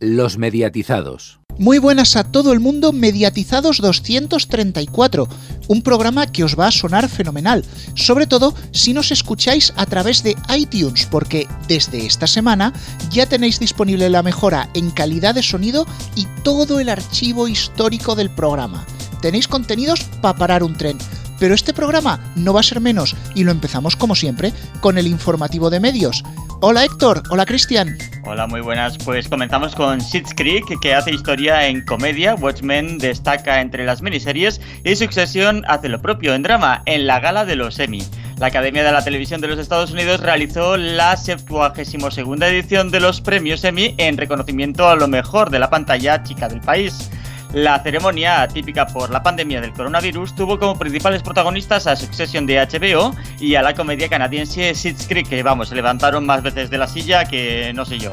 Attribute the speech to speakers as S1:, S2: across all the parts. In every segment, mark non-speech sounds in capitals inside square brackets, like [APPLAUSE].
S1: Los mediatizados.
S2: Muy buenas a todo el mundo, Mediatizados 234, un programa que os va a sonar fenomenal, sobre todo si nos escucháis a través de iTunes, porque desde esta semana ya tenéis disponible la mejora en calidad de sonido y todo el archivo histórico del programa. Tenéis contenidos para parar un tren. Pero este programa no va a ser menos y lo empezamos como siempre con el informativo de medios. Hola Héctor, hola Cristian.
S3: Hola, muy buenas. Pues comenzamos con Schitt's Creek, que hace historia en comedia. Watchmen destaca entre las miniseries y Succession hace lo propio en drama, en la gala de los Emmy. La Academia de la Televisión de los Estados Unidos realizó la 72 edición de los premios Emmy en reconocimiento a lo mejor de la pantalla chica del país. La ceremonia, típica por la pandemia del coronavirus, tuvo como principales protagonistas a Succession de HBO y a la comedia canadiense Schitt's Creek, que vamos, se levantaron más veces de la silla que no sé yo.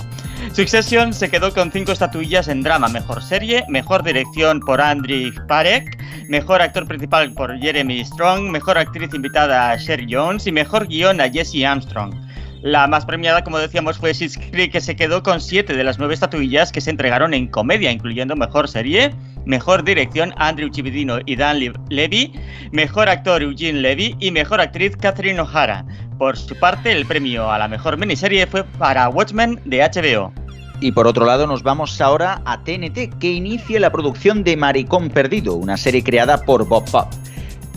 S3: Succession se quedó con cinco estatuillas en drama, mejor serie, mejor dirección por Andrew Parek, mejor actor principal por Jeremy Strong, mejor actriz invitada a Sherry Jones y mejor guion a Jesse Armstrong. La más premiada, como decíamos, fue Schitt's Creek, que se quedó con siete de las nueve estatuillas que se entregaron en comedia, incluyendo mejor serie, Mejor dirección Andrew Chividino y Dan Levy, Mejor actor Eugene Levy y Mejor actriz Catherine O'Hara. Por su parte, el premio a la mejor miniserie fue para Watchmen de HBO.
S4: Y por otro lado nos vamos ahora a TNT, que inicia la producción de Maricón Perdido, una serie creada por Bob Pop.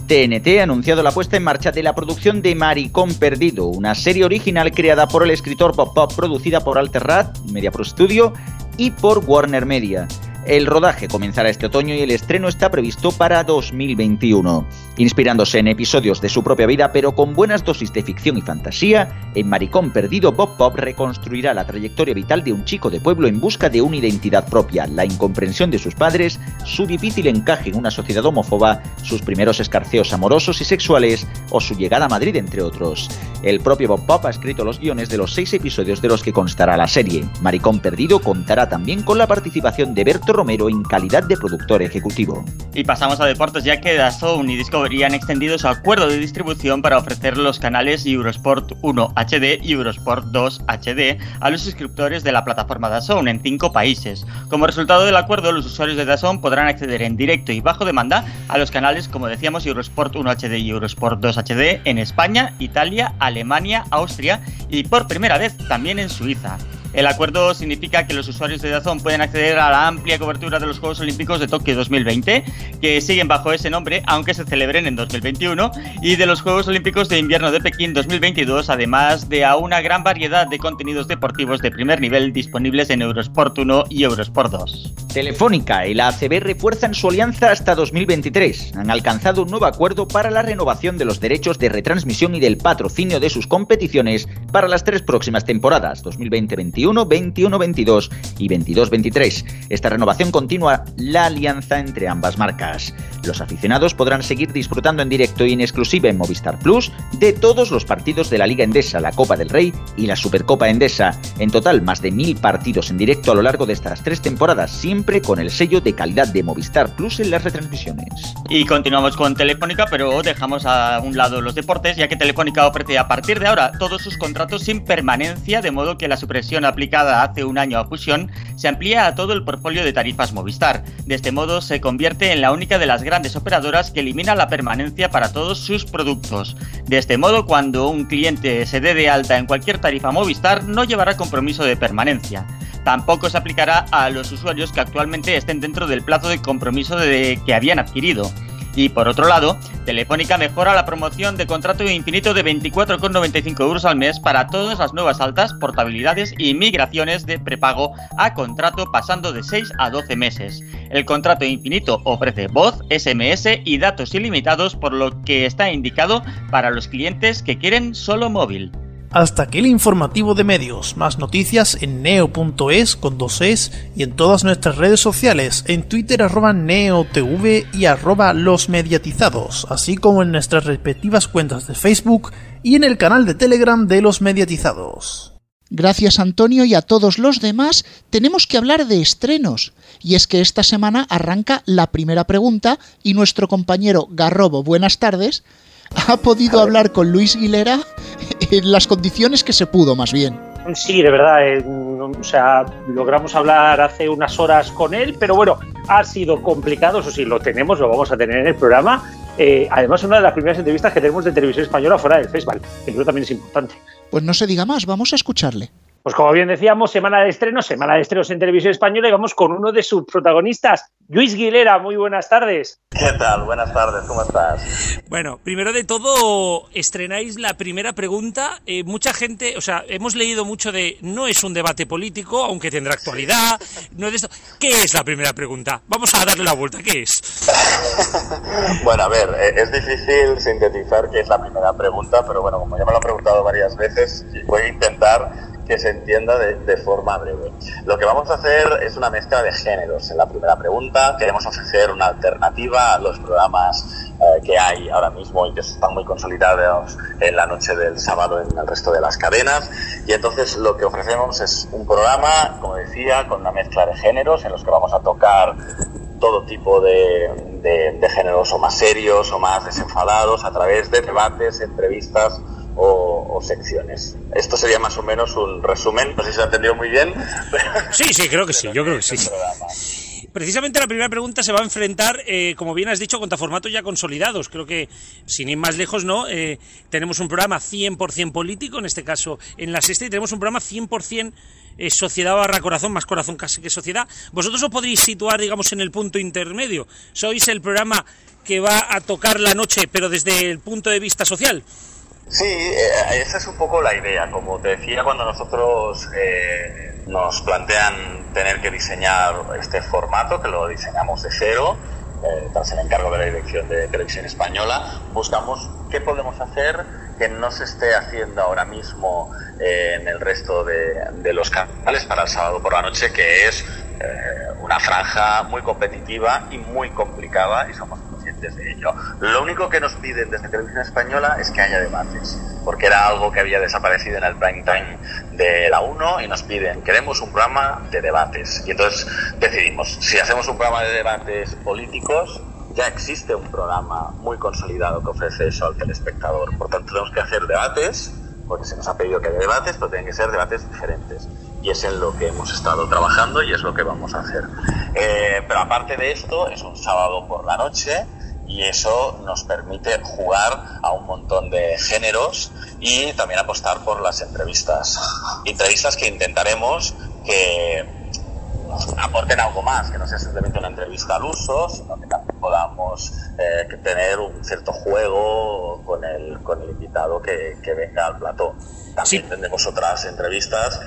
S4: TNT ha anunciado la puesta en marcha de la producción de Maricón Perdido, una serie original creada por el escritor Bob Pop, producida por Alterrad, Media Pro Studio y por Warner Media. El rodaje comenzará este otoño y el estreno está previsto para 2021. Inspirándose en episodios de su propia vida, pero con buenas dosis de ficción y fantasía, en Maricón Perdido, Bob Pop reconstruirá la trayectoria vital de un chico de pueblo en busca de una identidad propia, la incomprensión de sus padres, su difícil encaje en una sociedad homófoba, sus primeros escarceos amorosos y sexuales o su llegada a Madrid, entre otros. El propio Bob Pop ha escrito los guiones de los seis episodios de los que constará la serie. Maricón Perdido contará también con la participación de Berto Romero en calidad de productor ejecutivo.
S3: Y pasamos a deportes ya que DAZN y Discovery han extendido su acuerdo de distribución para ofrecer los canales Eurosport 1 HD y Eurosport 2 HD a los suscriptores de la plataforma DAZN en cinco países. Como resultado del acuerdo, los usuarios de DAZN podrán acceder en directo y bajo demanda a los canales, como decíamos, Eurosport 1 HD y Eurosport 2 HD en España, Italia, Alemania, Austria y por primera vez también en Suiza. El acuerdo significa que los usuarios de Dazón pueden acceder a la amplia cobertura de los Juegos Olímpicos de Tokio 2020, que siguen bajo ese nombre, aunque se celebren en 2021, y de los Juegos Olímpicos de Invierno de Pekín 2022, además de a una gran variedad de contenidos deportivos de primer nivel disponibles en Eurosport 1 y Eurosport 2.
S4: Telefónica y la ACB refuerzan su alianza hasta 2023. Han alcanzado un nuevo acuerdo para la renovación de los derechos de retransmisión y del patrocinio de sus competiciones para las tres próximas temporadas, 2020-21 21-22 y 22-23. Esta renovación continúa la alianza entre ambas marcas. Los aficionados podrán seguir disfrutando en directo y en exclusiva en Movistar Plus de todos los partidos de la Liga Endesa, la Copa del Rey y la Supercopa Endesa. En total, más de mil partidos en directo a lo largo de estas tres temporadas, siempre con el sello de calidad de Movistar Plus en las retransmisiones.
S3: Y continuamos con Telefónica, pero dejamos a un lado los deportes, ya que Telefónica ofrece a partir de ahora todos sus contratos sin permanencia, de modo que la supresión aplicada hace un año a Fusión se amplía a todo el portfolio de tarifas Movistar. De este modo se convierte en la única de las grandes operadoras que elimina la permanencia para todos sus productos. De este modo, cuando un cliente se dé de alta en cualquier tarifa Movistar, no llevará compromiso de permanencia. Tampoco se aplicará a los usuarios que actualmente estén dentro del plazo de compromiso que habían adquirido. Y por otro lado, Telefónica mejora la promoción de contrato infinito de 24,95 euros al mes para todas las nuevas altas, portabilidades y migraciones de prepago a contrato pasando de 6 a 12 meses. El contrato infinito ofrece voz, SMS y datos ilimitados por lo que está indicado para los clientes que quieren solo móvil.
S2: Hasta aquí el informativo de medios. Más noticias en neo.es con dos es y en todas nuestras redes sociales, en Twitter arroba neotv y arroba los mediatizados, así como en nuestras respectivas cuentas de Facebook y en el canal de Telegram de los mediatizados. Gracias Antonio y a todos los demás, tenemos que hablar de estrenos. Y es que esta semana arranca la primera pregunta y nuestro compañero Garrobo, buenas tardes, [LAUGHS] ha podido hablar con Luis Guilera [LAUGHS] en las condiciones que se pudo, más bien.
S5: Sí, de verdad. Eh, o sea, logramos hablar hace unas horas con él, pero bueno, ha sido complicado. Eso sí, lo tenemos, lo vamos a tener en el programa. Eh, además, una de las primeras entrevistas que tenemos de televisión española fuera del festival, que creo también es importante.
S2: Pues no se diga más, vamos a escucharle.
S5: Pues como bien decíamos, semana de estreno, semana de estrenos en televisión española y vamos con uno de sus protagonistas, Luis Guilera. Muy buenas tardes.
S6: ¿Qué tal? Buenas tardes, ¿cómo estás?
S7: Bueno, primero de todo, estrenáis la primera pregunta. Eh, mucha gente, o sea, hemos leído mucho de no es un debate político, aunque tendrá actualidad. No es esto. ¿Qué es la primera pregunta? Vamos a darle la vuelta, ¿qué es? [LAUGHS]
S6: bueno, a ver, eh, es difícil sintetizar qué es la primera pregunta, pero bueno, como ya me lo han preguntado varias veces, voy a intentar que se entienda de, forma breve. Lo que vamos a hacer es una mezcla de géneros. En la primera pregunta queremos ofrecer una alternativa a los programas eh, que hay ahora mismo y que están muy consolidados en la noche del sábado en el resto de las cadenas. Y entonces lo que ofrecemos es un programa, como decía, con una mezcla de géneros en los que vamos a tocar todo tipo de, de géneros o más serios o más desenfadados a través de debates, entrevistas o, secciones. Esto sería más o menos un resumen, no sé si se ha entendido muy bien. [LAUGHS]
S7: Sí, sí, creo que sí, yo creo que sí. Precisamente la primera pregunta se va a enfrentar, eh, como bien has dicho, contra formatos ya consolidados. Creo que, sin ir más lejos, no eh, tenemos un programa 100% político, en este caso en la sexta, y tenemos un programa 100% eh, sociedad barra corazón, más corazón casi que sociedad. Vosotros os podréis situar, digamos, en el punto intermedio. Sois el programa que va a tocar la noche, pero desde el punto de vista social.
S6: Sí, eh, esa es un poco la idea. Como te decía, cuando nosotros eh, nos plantean tener que diseñar este formato, que lo diseñamos de cero, eh, tras el encargo de la Dirección de Televisión Española, buscamos qué podemos hacer que no se esté haciendo ahora mismo en el resto de, de, los canales para el sábado por la noche, que es una franja muy competitiva y muy complicada y somos de ello. Lo único que nos piden desde Televisión Española es que haya debates, porque era algo que había desaparecido en el prime time de la 1 y nos piden, queremos un programa de debates. Y entonces decidimos, si hacemos un programa de debates políticos, ya existe un programa muy consolidado que ofrece eso al telespectador. Por tanto, tenemos que hacer debates, porque se nos ha pedido que haya debates, pero tienen que ser debates diferentes. Y es en lo que hemos estado trabajando y es lo que vamos a hacer. Eh, pero aparte de esto, es un sábado por la noche y eso nos permite jugar a un montón de géneros y también apostar por las entrevistas. Entrevistas que intentaremos que aporten algo más, que no sea simplemente una entrevista al uso, sino que también podamos eh, tener un cierto juego con el, con el invitado que, que venga al plató. También tendremos otras entrevistas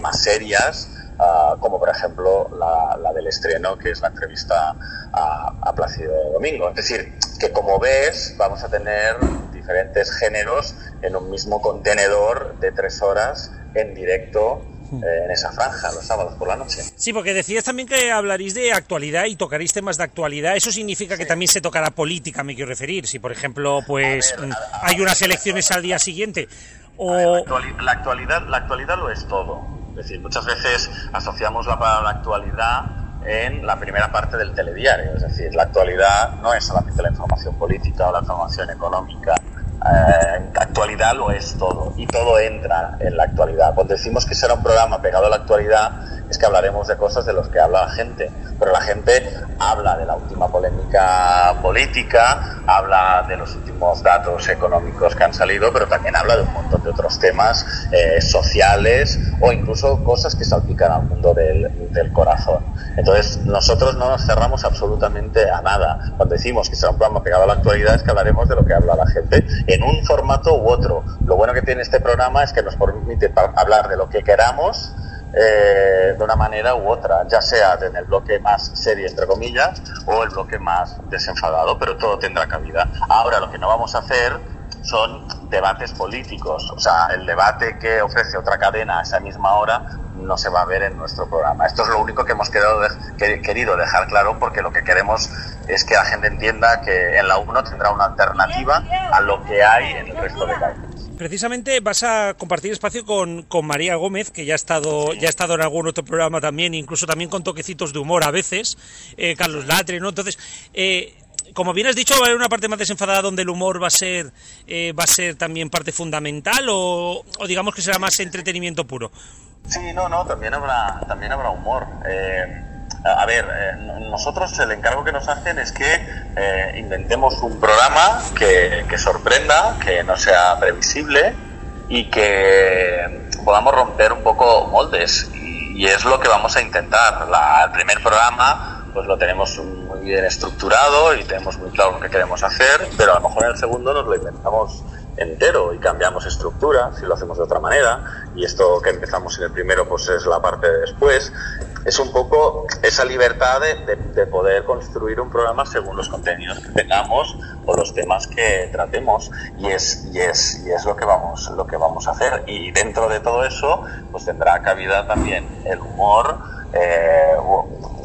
S6: más serias Ah, como por ejemplo la, del estreno, que es la entrevista a, a Plácido Domingo. Es decir, que como ves, vamos a tener diferentes géneros en un mismo contenedor de tres horas en directo hmm. eh, en esa franja los sábados por la noche.
S7: Sí, porque decías también que hablaréis de actualidad y tocaréis temas de actualidad. Eso significa que también se tocará política, me quiero referir. Si, por ejemplo, pues mm, hay unas elecciones al día siguiente. O...
S6: la, actualidad, la actualidad lo es todo. Es decir, muchas veces asociamos la palabra actualidad en la primera parte del telediario. Es decir, la actualidad no es solamente la información política o la información económica. Eh, actualidad lo es todo y todo entra en la actualidad. Cuando decimos que será un programa pegado a la actualidad, es que hablaremos de cosas de los que habla la gente, pero la gente habla de la última polémica política, habla de los últimos datos económicos que han salido, pero también habla de un montón de otros temas eh, sociales o incluso cosas que salpican al mundo del, del, corazón. Entonces, nosotros no nos cerramos absolutamente a nada. Cuando decimos que será un programa pegado a la actualidad, es que hablaremos de lo que habla la gente en un formato u otro. Lo bueno que tiene este programa es que nos permite hablar de lo que queramos eh, de una manera u otra, ya sea en el bloque más serio, entre comillas, o el bloque más desenfadado, pero todo tendrá cabida. Ahora lo que no vamos a hacer son debates políticos, o sea, el debate que ofrece otra cadena a esa misma hora no se va a ver en nuestro programa. Esto es lo único que hemos querido dejar claro porque lo que queremos es que la gente entienda que en la 1 tendrá una alternativa a lo que hay en el resto de cadenas.
S7: Precisamente vas a compartir espacio con, María Gómez, que ya ha estado ya ha estado en algún otro programa también, incluso también con toquecitos de humor a veces, eh, Carlos Latre, ¿no? Entonces, eh, como bien has dicho, va a haber una parte más desenfadada donde el humor va a ser, eh, va a ser también parte fundamental o, o, digamos que será más entretenimiento puro.
S6: Sí, no, no, también habrá, también habrá humor. Eh, a ver, eh, nosotros el encargo que nos hacen es que eh, inventemos un programa que, que, sorprenda, que no sea previsible y que podamos romper un poco moldes. Y, y es lo que vamos a intentar. La, el primer programa pues lo tenemos muy bien estructurado y tenemos muy claro lo que queremos hacer, pero a lo mejor en el segundo nos lo inventamos entero y cambiamos estructura si lo hacemos de otra manera y esto que empezamos en el primero pues es la parte de después. Es un poco esa libertad de, de, de, poder construir un programa según los contenidos que tengamos o los temas que tratemos y es y es y es lo que vamos lo que vamos a hacer. Y dentro de todo eso pues tendrá cabida también el humor eh,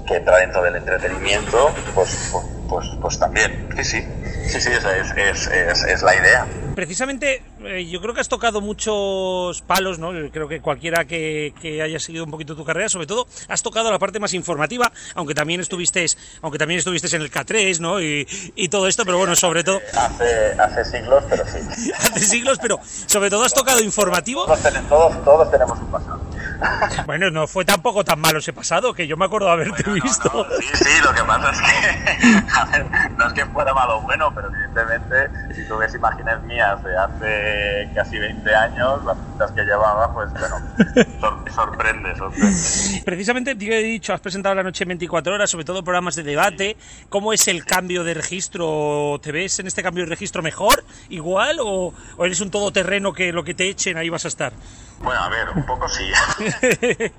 S6: que entra dentro del entretenimiento pues pues, pues, pues también sí sí sí sí esa es, es, es, es la idea
S7: precisamente eh, yo creo que has tocado muchos palos, ¿no? Creo que cualquiera que, que, haya seguido un poquito tu carrera, sobre todo, has tocado la parte más informativa, aunque también estuviste, aunque también estuviste en el K3, ¿no? Y, y todo esto, pero bueno, sobre todo. [LAUGHS]
S6: Hace, hace siglos, pero sí. [LAUGHS]
S7: hace siglos, pero sobre todo has tocado informativo.
S6: Todos, todos, todos tenemos un pasado. [LAUGHS]
S7: Bueno, no fue tampoco tan malo ese pasado, que yo me acuerdo de haberte
S6: bueno,
S7: visto.
S6: No, no. Sí, sí, lo que pasa es que, [LAUGHS] a ver, no es que fuera malo o bueno, pero evidentemente, si tú ves imágenes mías de hace casi 20 años, las pintas que llevaba, pues bueno, sor [LAUGHS] sorprende, sorprende.
S7: Precisamente, te he dicho, has presentado la noche en 24 horas, sobre todo programas de debate. ¿Cómo es el cambio de registro? ¿Te ves en este cambio de registro mejor, igual, o, o eres un todoterreno que lo que te echen ahí vas a estar?
S6: Bueno, a ver, un poco sí. [LAUGHS]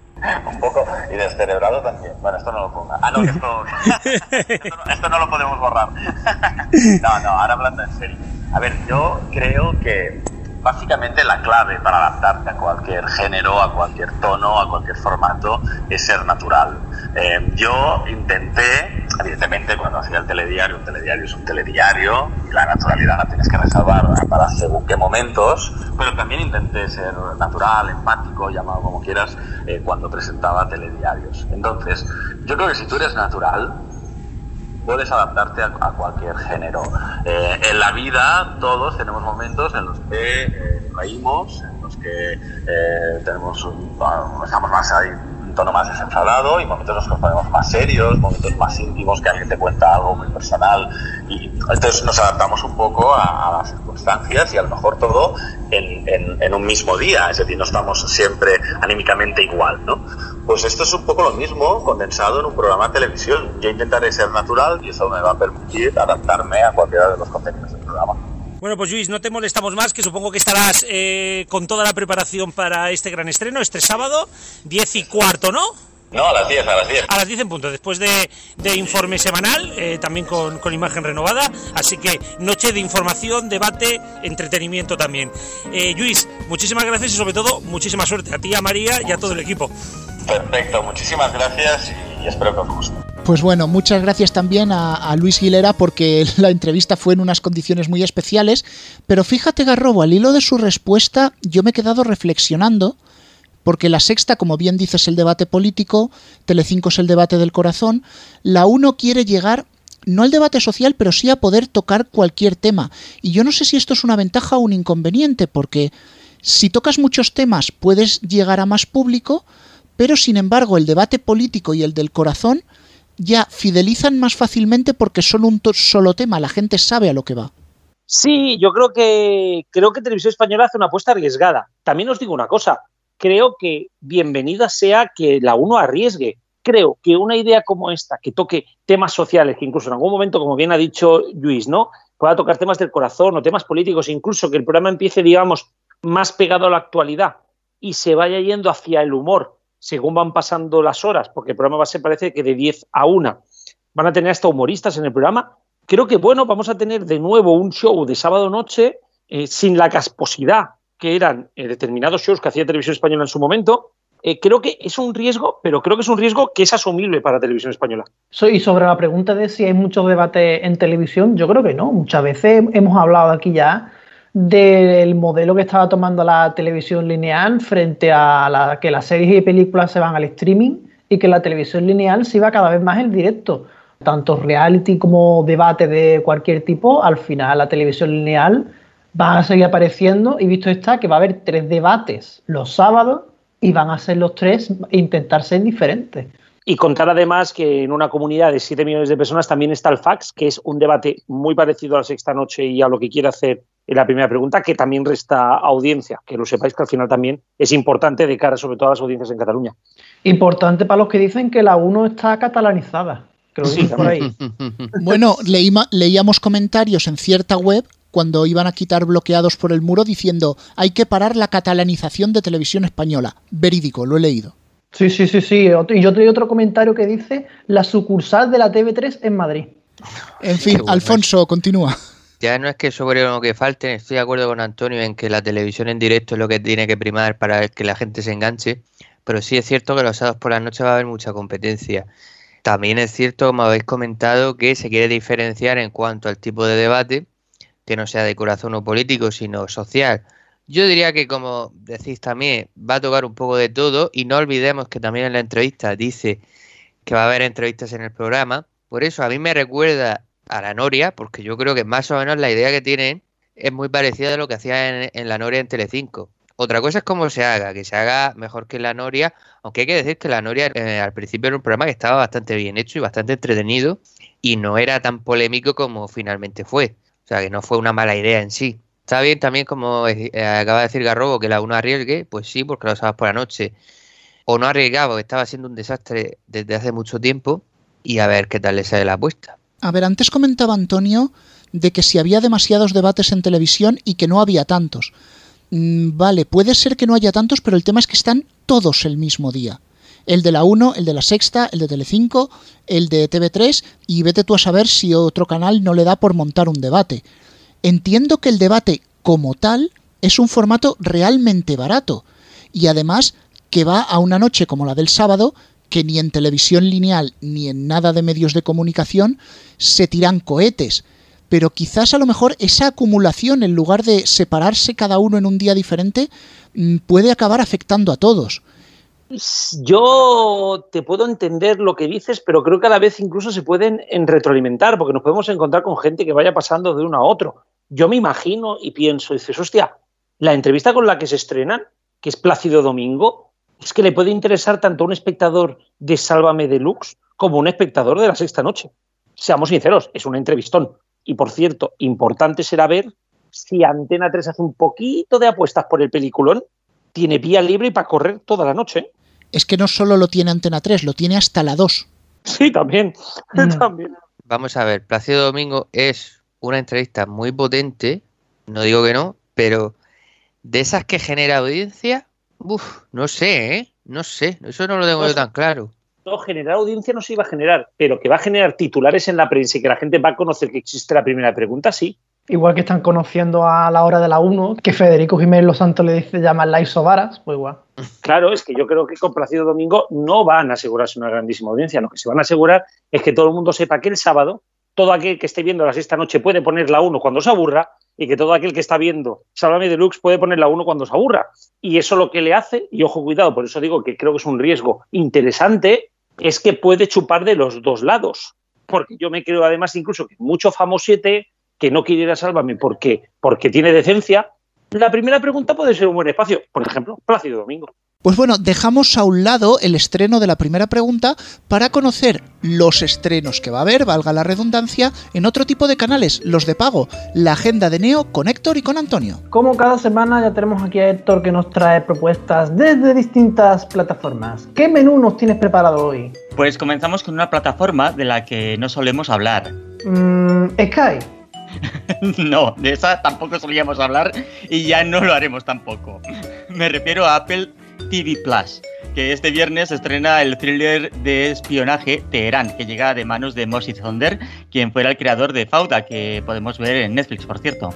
S6: un poco, y descerebrado también. Bueno, esto no lo ponga. Ah, no, que esto, [LAUGHS] esto, no, esto no lo podemos borrar. [LAUGHS] no, no, ahora hablando en serio. A ver, yo creo que básicamente la clave para adaptarte a cualquier género, a cualquier tono, a cualquier formato es ser natural. Eh, yo intenté, evidentemente cuando hacía el telediario, un telediario es un telediario, y la naturalidad la tienes que reservar para según qué momentos, pero también intenté ser natural, empático, llamado como quieras, eh, cuando presentaba telediarios. Entonces, yo creo que si tú eres natural, puedes adaptarte a, a cualquier género. Eh, en la vida todos tenemos momentos en los que eh, reímos, en los que eh, tenemos un, estamos más ahí tono más desenfadado y momentos en los que nos ponemos más serios, momentos más íntimos que alguien te cuenta algo muy personal y entonces nos adaptamos un poco a, a las circunstancias y a lo mejor todo en, en, en, un mismo día, es decir, no estamos siempre anímicamente igual, ¿no? Pues esto es un poco lo mismo condensado en un programa de televisión. Yo intentaré ser natural y eso me va a permitir adaptarme a cualquiera de los contenidos del programa.
S7: Bueno, pues Luis, no te molestamos más, que supongo que estarás eh, con toda la preparación para este gran estreno, este sábado, 10 y cuarto, ¿no?
S6: No, a las 10, a las 10.
S7: A las 10 en punto, después de, de informe semanal, eh, también con, con, imagen renovada. Así que noche de información, debate, entretenimiento también. Eh, Luis, muchísimas gracias y sobre todo muchísima suerte a ti, a María y a todo el equipo.
S6: Perfecto, muchísimas gracias y espero que os guste.
S2: Pues bueno, muchas gracias también a, Luis Guilera porque [LAUGHS] la entrevista fue en unas condiciones muy especiales. Pero fíjate, Garrobo, al hilo de su respuesta, yo me he quedado reflexionando porque la sexta, como bien dices, es el debate político, Telecinco es el debate del corazón, la uno quiere llegar no al debate social, pero sí a poder tocar cualquier tema. Y yo no sé si esto es una ventaja o un inconveniente, porque si tocas muchos temas puedes llegar a más público, pero sin embargo el debate político y el del corazón ya fidelizan más fácilmente porque son un solo tema, la gente sabe a lo que va.
S5: Sí, yo creo que creo que Televisión Española hace una apuesta arriesgada. También os digo una cosa, creo que bienvenida sea que la uno arriesgue. Creo que una idea como esta, que toque temas sociales, que incluso en algún momento, como bien ha dicho Luis, ¿no? pueda tocar temas del corazón o temas políticos, incluso que el programa empiece, digamos, más pegado a la actualidad y se vaya yendo hacia el humor según van pasando las horas, porque el programa va a ser, parece que de 10 a 1. Van a tener hasta humoristas en el programa. Creo que, bueno, vamos a tener de nuevo un show de sábado noche eh, sin la casposidad que eran eh, determinados shows que hacía Televisión Española en su momento, eh, creo que es un riesgo, pero creo que es un riesgo que es asumible para Televisión Española.
S8: Y sobre la pregunta de si hay mucho debate en televisión, yo creo que no. Muchas veces hemos hablado aquí ya del modelo que estaba tomando la televisión lineal frente a la, que las series y películas se van al streaming y que la televisión lineal se iba cada vez más en directo. tanto reality como debate de cualquier tipo, al final la televisión lineal va a seguir apareciendo y visto está que va a haber tres debates los sábados y van a ser los tres intentar ser diferentes.
S5: Y contar además que en una comunidad de 7 millones de personas también está el fax, que es un debate muy parecido a la sexta noche y a lo que quiere hacer la primera pregunta, que también resta audiencia. Que lo sepáis que al final también es importante de cara sobre todo a las audiencias en Cataluña.
S8: Importante para los que dicen que la 1 está catalanizada. Que lo
S5: Sí,
S8: por ahí. [LAUGHS]
S2: Bueno, leíma- leíamos comentarios en cierta web cuando iban a quitar bloqueados por el muro diciendo hay que parar la catalanización de televisión española. Verídico, lo he leído.
S8: Sí, sí, sí, sí. Y yo tengo otro comentario que dice la sucursal de la TV3 en Madrid.
S2: En fin,
S9: bueno
S2: Alfonso, continúa.
S9: Ya no es que sobre lo que falten, estoy de acuerdo con Antonio en que la televisión en directo es lo que tiene que primar para que la gente se enganche, pero sí es cierto que los sábados por la noche va a haber mucha competencia. También es cierto, como habéis comentado, que se quiere diferenciar en cuanto al tipo de debate, que no sea de corazón o político, sino social. Yo diría que, como decís también, va a tocar un poco de todo y no olvidemos que también en la entrevista dice que va a haber entrevistas en el programa. Por eso a mí me recuerda a la Noria, porque yo creo que más o menos la idea que tienen es muy parecida a lo que hacía en, la Noria en Telecinco. Otra cosa es cómo se haga, que se haga mejor que la Noria, aunque hay que decir que la Noria eh, al principio era un programa que estaba bastante bien hecho y bastante entretenido y no era tan polémico como finalmente fue. O sea, que no fue una mala idea en sí. Está bien también, como eh, acaba de decir Garrobo, que la 1 arriesgue, pues sí, porque lo sabes por la noche. O no arriesgaba, estaba siendo un desastre desde hace mucho tiempo y a ver qué tal le sale la apuesta.
S2: A ver, antes comentaba Antonio de que si había demasiados debates en televisión y que no había tantos. Mm, vale, puede ser que no haya tantos, pero el tema es que están todos el mismo día. El de la 1, el de la Sexta, el de Telecinco, el de TV3 y vete tú a saber si otro canal no le da por montar un debate. Entiendo que el debate como tal es un formato realmente barato y además que va a una noche como la del sábado que ni en televisión lineal ni en nada de medios de comunicación se tiran cohetes. Pero quizás a lo mejor esa acumulación, en lugar de separarse cada uno en un día diferente, mm, puede acabar afectando a todos.
S5: Yo te puedo entender lo que dices, pero creo que a la vez incluso se pueden en retroalimentar, porque nos podemos encontrar con gente que vaya pasando de uno a otro. Yo me imagino y pienso, dices, hostia, la entrevista con la que se estrenan, que es Plácido Domingo, es que le puede interesar tanto a un espectador de Sálvame Deluxe como a un espectador de la sexta noche. Seamos sinceros, es un entrevistón. Y por cierto, importante será ver si Antena 3 hace un poquito de apuestas por el peliculón, tiene vía libre para correr toda la noche.
S2: Es que no solo lo tiene Antena 3, lo tiene hasta la 2.
S5: Sí, también. [LAUGHS]
S8: Mm.
S5: también.
S9: Vamos a ver, Plácido Domingo es una entrevista muy potente, no digo que no, pero de esas que genera audiencia, no sé, ¿eh? No sé, eso no lo tengo
S5: No
S9: yo tan claro.
S5: No, generar audiencia no se iba a generar, pero que va a generar titulares en la prensa y que la gente va a conocer que existe la primera pregunta, sí.
S8: Igual que están conociendo a la hora de la 1, que Federico Jiménez Los Santos le dice llaman la isobaras, pues igual.
S5: Claro, es que yo creo que con Plácido Domingo no van a asegurarse una grandísima audiencia. Lo que se van a asegurar es que todo el mundo sepa que el sábado, todo aquel que esté viendo la sexta noche puede poner la 1 cuando se aburra y que todo aquel que está viendo Sálvame Deluxe puede poner la 1 cuando se aburra. Y eso lo que le hace, y ojo cuidado, por eso digo que creo que es un riesgo interesante, es que puede chupar de los dos lados. Porque yo me creo además incluso que mucho famosete que no quiere a Sálvame porque, porque tiene decencia, la primera pregunta puede ser un buen espacio. Por ejemplo, Plácido Domingo.
S2: Pues bueno, dejamos a un lado el estreno de la primera pregunta para conocer los estrenos que va a haber, valga la redundancia, en otro tipo de canales, los de pago, la agenda de Neo con Héctor y con Antonio.
S8: Como cada semana ya tenemos aquí a Héctor que nos trae propuestas desde distintas plataformas. ¿Qué menú nos tienes preparado hoy?
S3: Pues comenzamos con una plataforma de la que no solemos hablar.
S8: Mm, Sky. [LAUGHS]
S3: no, de esa tampoco solíamos hablar y ya no lo haremos tampoco. Me refiero a Apple TV Plus, que este viernes estrena el thriller de espionaje Teherán, que llega de manos de Moshe Zonder, quien fuera el creador de Fauda, que podemos ver en Netflix, por cierto.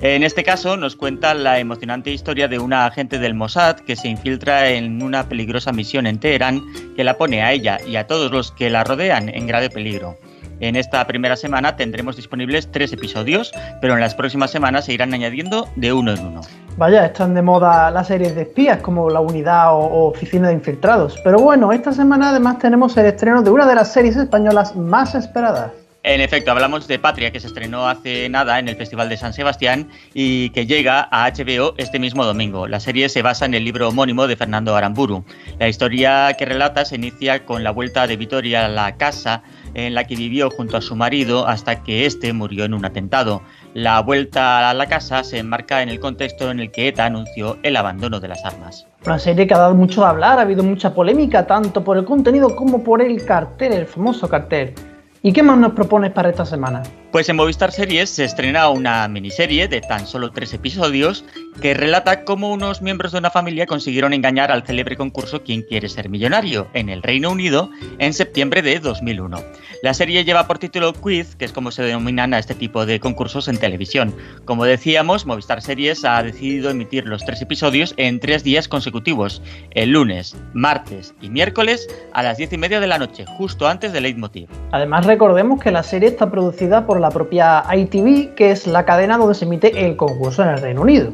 S3: En este caso nos cuenta la emocionante historia de una agente del Mossad que se infiltra en una peligrosa misión en Teherán que la pone a ella y a todos los que la rodean en grave peligro. En esta primera semana tendremos disponibles tres episodios, pero en las próximas semanas se irán añadiendo de uno en uno.
S8: Vaya, están de moda las series de espías como La Unidad o, Oficina de Infiltrados. Pero bueno, esta semana además tenemos el estreno de una de las series españolas más esperadas.
S3: En efecto, hablamos de Patria, que se estrenó hace nada en el Festival de San Sebastián y que llega a HBO este mismo domingo. La serie se basa en el libro homónimo de Fernando Aramburu. La historia que relata se inicia con la vuelta de Vitoria a la casa en la que vivió junto a su marido hasta que éste murió en un atentado. La vuelta a la casa se enmarca en el contexto en el que ETA anunció el abandono de las armas.
S8: Una serie que ha dado mucho de hablar, ha habido mucha polémica tanto por el contenido como por el cartel, el famoso cartel. ¿Y qué más nos propones para esta semana?
S3: Pues en Movistar Series se estrena una miniserie de tan solo tres episodios que relata cómo unos miembros de una familia consiguieron engañar al célebre concurso Quién quiere ser millonario en el Reino Unido en septiembre de 2001. La serie lleva por título Quiz, que es como se denominan a este tipo de concursos en televisión. Como decíamos, Movistar Series ha decidido emitir los tres episodios en tres días consecutivos, el lunes, martes y miércoles a las diez y media de la noche, justo antes de Leitmotiv.
S8: Además, recordemos que la serie está producida por la propia ITV, que es la cadena donde se emite el concurso en el Reino Unido.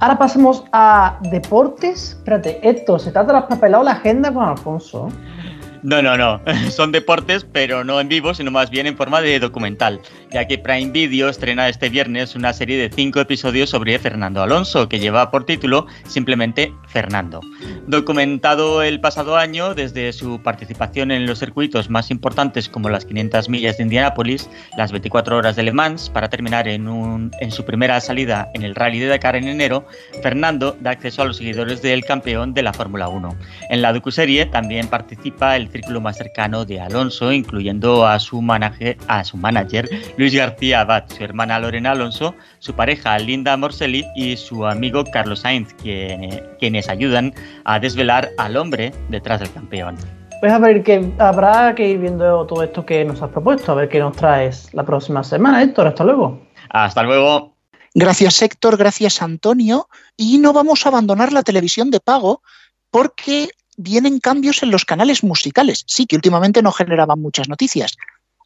S8: Ahora pasamos a deportes. Espérate, esto, ¿se trata de las papelado la agenda con Alfonso?
S3: No, no, no. [LAUGHS] Son deportes, pero no en vivo, sino más bien en forma de documental, ya que Prime Video estrena este viernes una serie de cinco episodios sobre Fernando Alonso, que lleva por título simplemente Fernando. Documentado el pasado año desde su participación en los circuitos más importantes como las 500 millas de Indianápolis, las 24 horas de Le Mans, para terminar en, un, en su primera salida en el Rally de Dakar en enero, Fernando da acceso a los seguidores del campeón de la Fórmula 1. En la docuserie también participa el círculo más cercano de Alonso, incluyendo a su, manager, a su manager Luis García Abad, su hermana Lorena Alonso, su pareja Linda Morselli y su amigo Carlos Sainz, quienes ayudan a desvelar al hombre detrás del campeón.
S8: Pues a ver, que habrá que ir viendo todo esto que nos has propuesto, a ver qué nos traes la próxima semana, Héctor. Hasta luego.
S3: Hasta luego.
S2: Gracias, Héctor. Gracias, Antonio. Y no vamos a abandonar la televisión de pago porque vienen cambios en los canales musicales, sí que últimamente no generaban muchas noticias.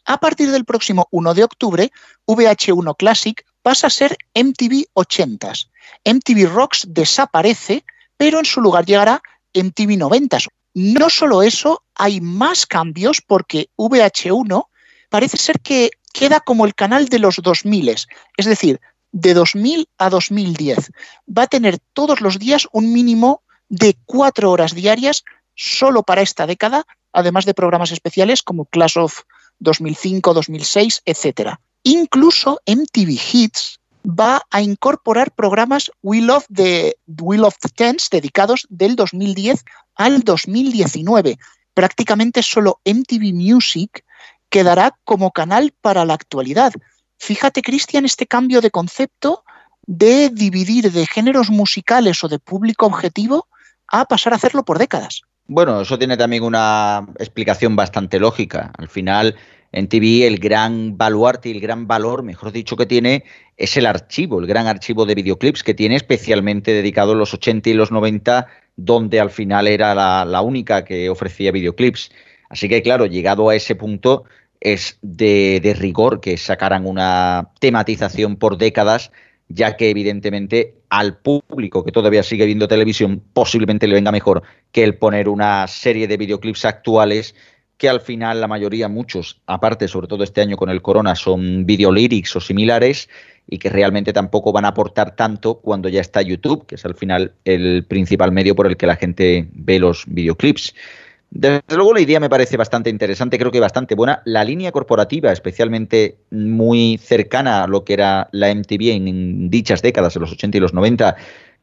S2: A partir del próximo 1 de octubre, VH1 Classic pasa a ser MTV 80s. MTV Rocks desaparece, pero en su lugar llegará MTV 90s. No solo eso, hay más cambios porque VH1 parece ser que queda como el canal de los 2000, es decir, de 2000 a 2010. Va a tener todos los días un mínimo de cuatro horas diarias solo para esta década, además de programas especiales como Clash of 2005, 2006, etc. Incluso MTV Hits va a incorporar programas We Love the, We Love the Tens dedicados del 2010 al 2019. Prácticamente solo MTV Music quedará como canal para la actualidad. Fíjate, Cristian, este cambio de concepto de dividir de géneros musicales o de público objetivo a pasar a hacerlo por décadas.
S4: Bueno, eso tiene también una explicación bastante lógica. Al final, en TV el gran baluarte y el gran valor, mejor dicho, que tiene es el archivo, el gran archivo de videoclips que tiene especialmente dedicado a los 80 y los 90, donde al final era la, única que ofrecía videoclips. Así que claro, llegado a ese punto es de rigor que sacaran una tematización por décadas ya que evidentemente al público que todavía sigue viendo televisión posiblemente le venga mejor que el poner una serie de videoclips actuales que al final la mayoría, muchos, aparte sobre todo este año con el corona, son videolyrics o similares y que realmente tampoco van a aportar tanto cuando ya está YouTube, que es al final el principal medio por el que la gente ve los videoclips. Desde luego la idea me parece bastante interesante, creo que bastante buena. La línea corporativa, especialmente muy cercana a lo que era la MTV en dichas décadas, en los 80 y los 90,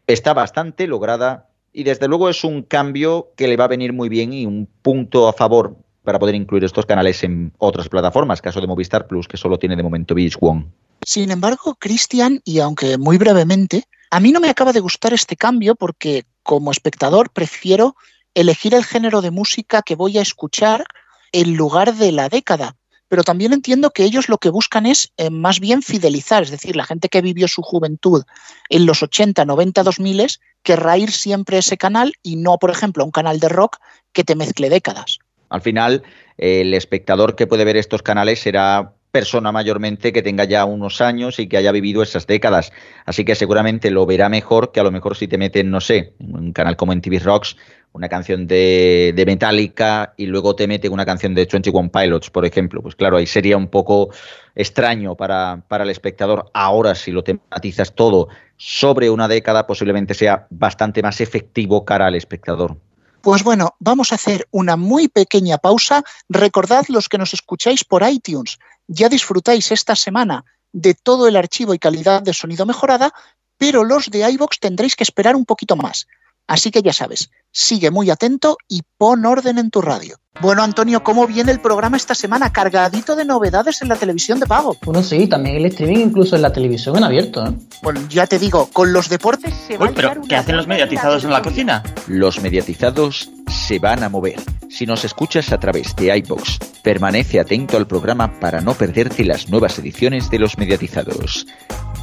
S4: está bastante lograda y desde luego es un cambio que le va a venir muy bien y un punto a favor para poder incluir estos canales en otras plataformas, caso de Movistar Plus, que solo tiene de momento VH1.
S2: Sin embargo, Cristian, y aunque muy brevemente, a mí no me acaba de gustar este cambio porque como espectador prefiero elegir el género de música que voy a escuchar en lugar de la década. Pero también entiendo que ellos lo que buscan es eh, más bien fidelizar, es decir, la gente que vivió su juventud en los 80, 90, 2000 querrá ir siempre a ese canal y no, por ejemplo, a un canal de rock que te mezcle décadas.
S4: Al final, el espectador que puede ver estos canales será persona mayormente que tenga ya unos años y que haya vivido esas décadas. Así que seguramente lo verá mejor que a lo mejor si te meten, no sé, un canal como en TV Rocks, una canción de, de Metallica y luego te mete una canción de 21 Pilots, por ejemplo. Pues claro, ahí sería un poco extraño para, para el espectador. Ahora, si lo tematizas todo sobre una década, posiblemente sea bastante más efectivo cara al espectador.
S2: Pues bueno, vamos a hacer una muy pequeña pausa. Recordad los que nos escucháis por iTunes, ya disfrutáis esta semana de todo el archivo y calidad de sonido mejorada, pero los de iVox tendréis que esperar un poquito más. Así que ya sabes, sigue muy atento y pon orden en tu radio. Bueno, Antonio, ¿cómo viene el programa esta semana? Cargadito de novedades en la televisión de pago.
S8: Bueno, sí, también el streaming incluso en la televisión en abierto. ¿eh?
S2: Bueno, ya te digo, con los deportes se va
S3: Uy,
S2: a
S3: pero ¿qué hacen los mediatizados en la cocina?
S4: Los mediatizados se van a mover. Si nos escuchas a través de iBox, permanece atento al programa para no perderte las nuevas ediciones de los mediatizados.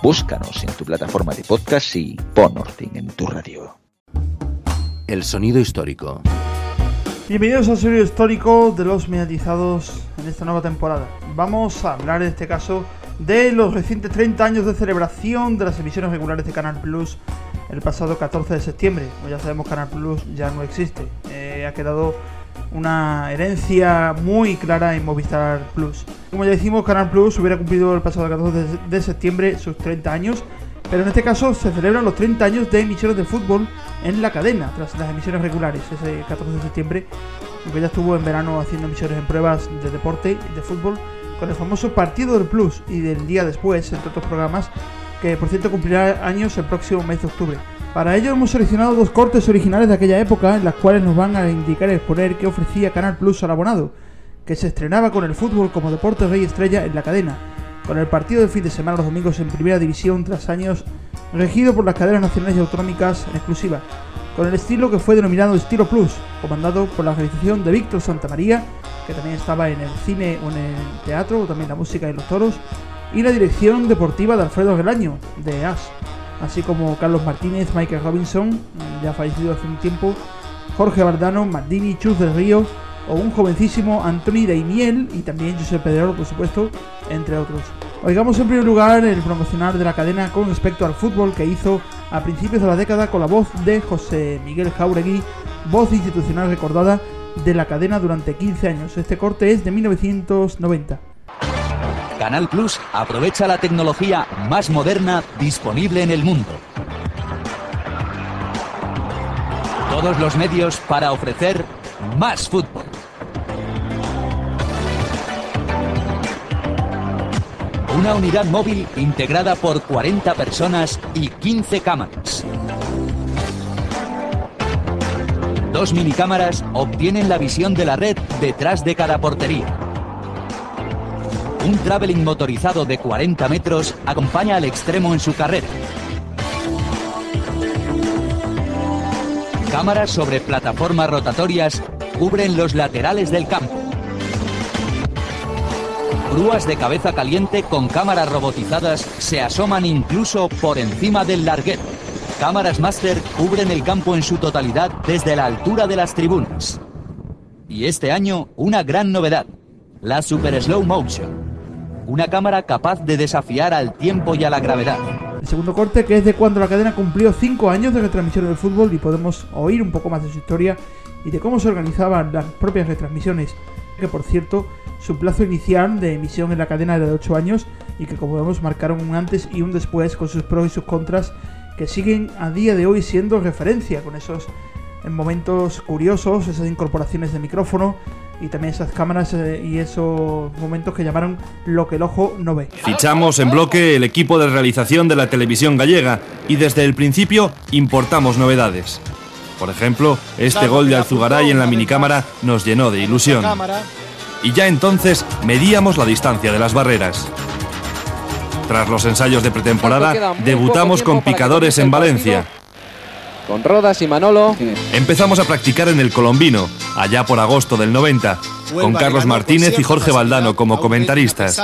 S4: Búscanos en tu plataforma de podcast y pon orden en tu radio.
S1: El sonido histórico.
S10: Bienvenidos al serio histórico de los mediatizados en esta nueva temporada. Vamos a hablar en este caso de los recientes 30 años de celebración de las emisiones regulares de Canal Plus el pasado 14 de septiembre. Como ya sabemos, Canal Plus ya no existe. Eh, ha quedado una herencia muy clara en Movistar Plus. Como ya decimos, Canal Plus hubiera cumplido el pasado 14 de- de septiembre sus 30 años, pero en este caso se celebran los 30 años de emisiones de fútbol en la cadena, tras las emisiones regulares, ese 14 de septiembre, aunque ya estuvo en verano haciendo emisiones en pruebas de deporte y de fútbol, con el famoso Partido del Plus y del día después, entre otros programas, que por cierto cumplirá años el próximo mes de octubre. Para ello hemos seleccionado dos cortes originales de aquella época, en las cuales nos van a indicar y exponer qué ofrecía Canal Plus al abonado, que se estrenaba con el fútbol como deporte rey estrella en la cadena, con el partido del fin de semana los domingos en primera división tras años regido por las cadenas nacionales y autonómicas en exclusiva, con el estilo que fue denominado Estilo Plus, comandado por la realización de Víctor Santamaría, que también estaba en el cine o en el teatro, o también la música y los toros, y la dirección deportiva de Alfredo Relaño, de AS, así como Carlos Martínez, Michael Robinson, ya fallecido hace un tiempo, Jorge Bardano, Maldini, Chus del Río, o un jovencísimo Anthony Daimiel y también Josep Pedrero, por supuesto, entre otros. Oigamos en primer lugar el promocional de la cadena con respecto al fútbol que hizo a principios de la década con la voz de José Miguel Jauregui, voz institucional recordada de la cadena durante 15 años. Este corte es de 1990.
S11: Canal Plus aprovecha la tecnología más moderna disponible en el mundo. Todos los medios para ofrecer más fútbol. Una unidad móvil integrada por 40 personas y 15 cámaras. Dos minicámaras obtienen la visión de la red detrás de cada portería. Un traveling motorizado de 40 metros acompaña al extremo en su carrera. Cámaras sobre plataformas rotatorias cubren los laterales del campo. Grúas de cabeza caliente con cámaras robotizadas se asoman incluso por encima del larguero. Cámaras Master cubren el campo en su totalidad desde la altura de las tribunas. Y este año, una gran novedad, la Super Slow Motion. Una cámara capaz de desafiar al tiempo y a la gravedad.
S10: El segundo corte que es de cuando la cadena cumplió 5 años de retransmisión del fútbol y podemos oír un poco más de su historia y de cómo se organizaban las propias retransmisiones. Que por cierto, su plazo inicial de emisión en la cadena era de 8 años y que como vemos marcaron un antes y un después con sus pros y sus contras que siguen a día de hoy siendo referencia con esos momentos curiosos, esas incorporaciones de micrófono y también esas cámaras eh, y esos momentos que llamaron lo que el ojo no ve.
S12: Fichamos en bloque el equipo de realización de la televisión gallega y desde el principio importamos novedades. Por ejemplo, este gol de Alzugaray en la minicámara nos llenó de ilusión. Y ya entonces medíamos la distancia de las barreras. Tras los ensayos de pretemporada, debutamos con picadores en Valencia.
S13: Con Rodas y Manolo.
S12: Empezamos a practicar en el Colombino, allá por agosto del 90, con Carlos Martínez y Jorge Valdano como comentaristas.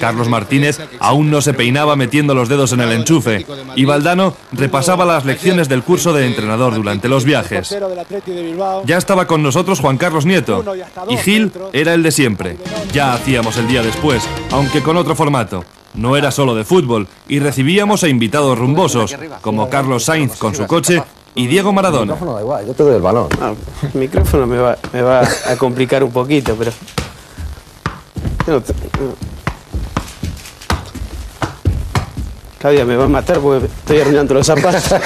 S12: Carlos Martínez aún no se peinaba metiendo los dedos en el enchufe y Valdano repasaba las lecciones del curso de entrenador durante los viajes. Ya estaba con nosotros Juan Carlos Nieto y Gil era el de siempre. Ya hacíamos el día después, aunque con otro formato. No era solo de fútbol y recibíamos a invitados rumbosos, como Carlos Sainz con su coche y Diego Maradona.
S13: El micrófono da igual, yo te doy el balón.
S14: Ah, el micrófono me va, me va a complicar un poquito, pero. No no. Claudia me va a matar porque estoy arruinando los zapatos. [LAUGHS]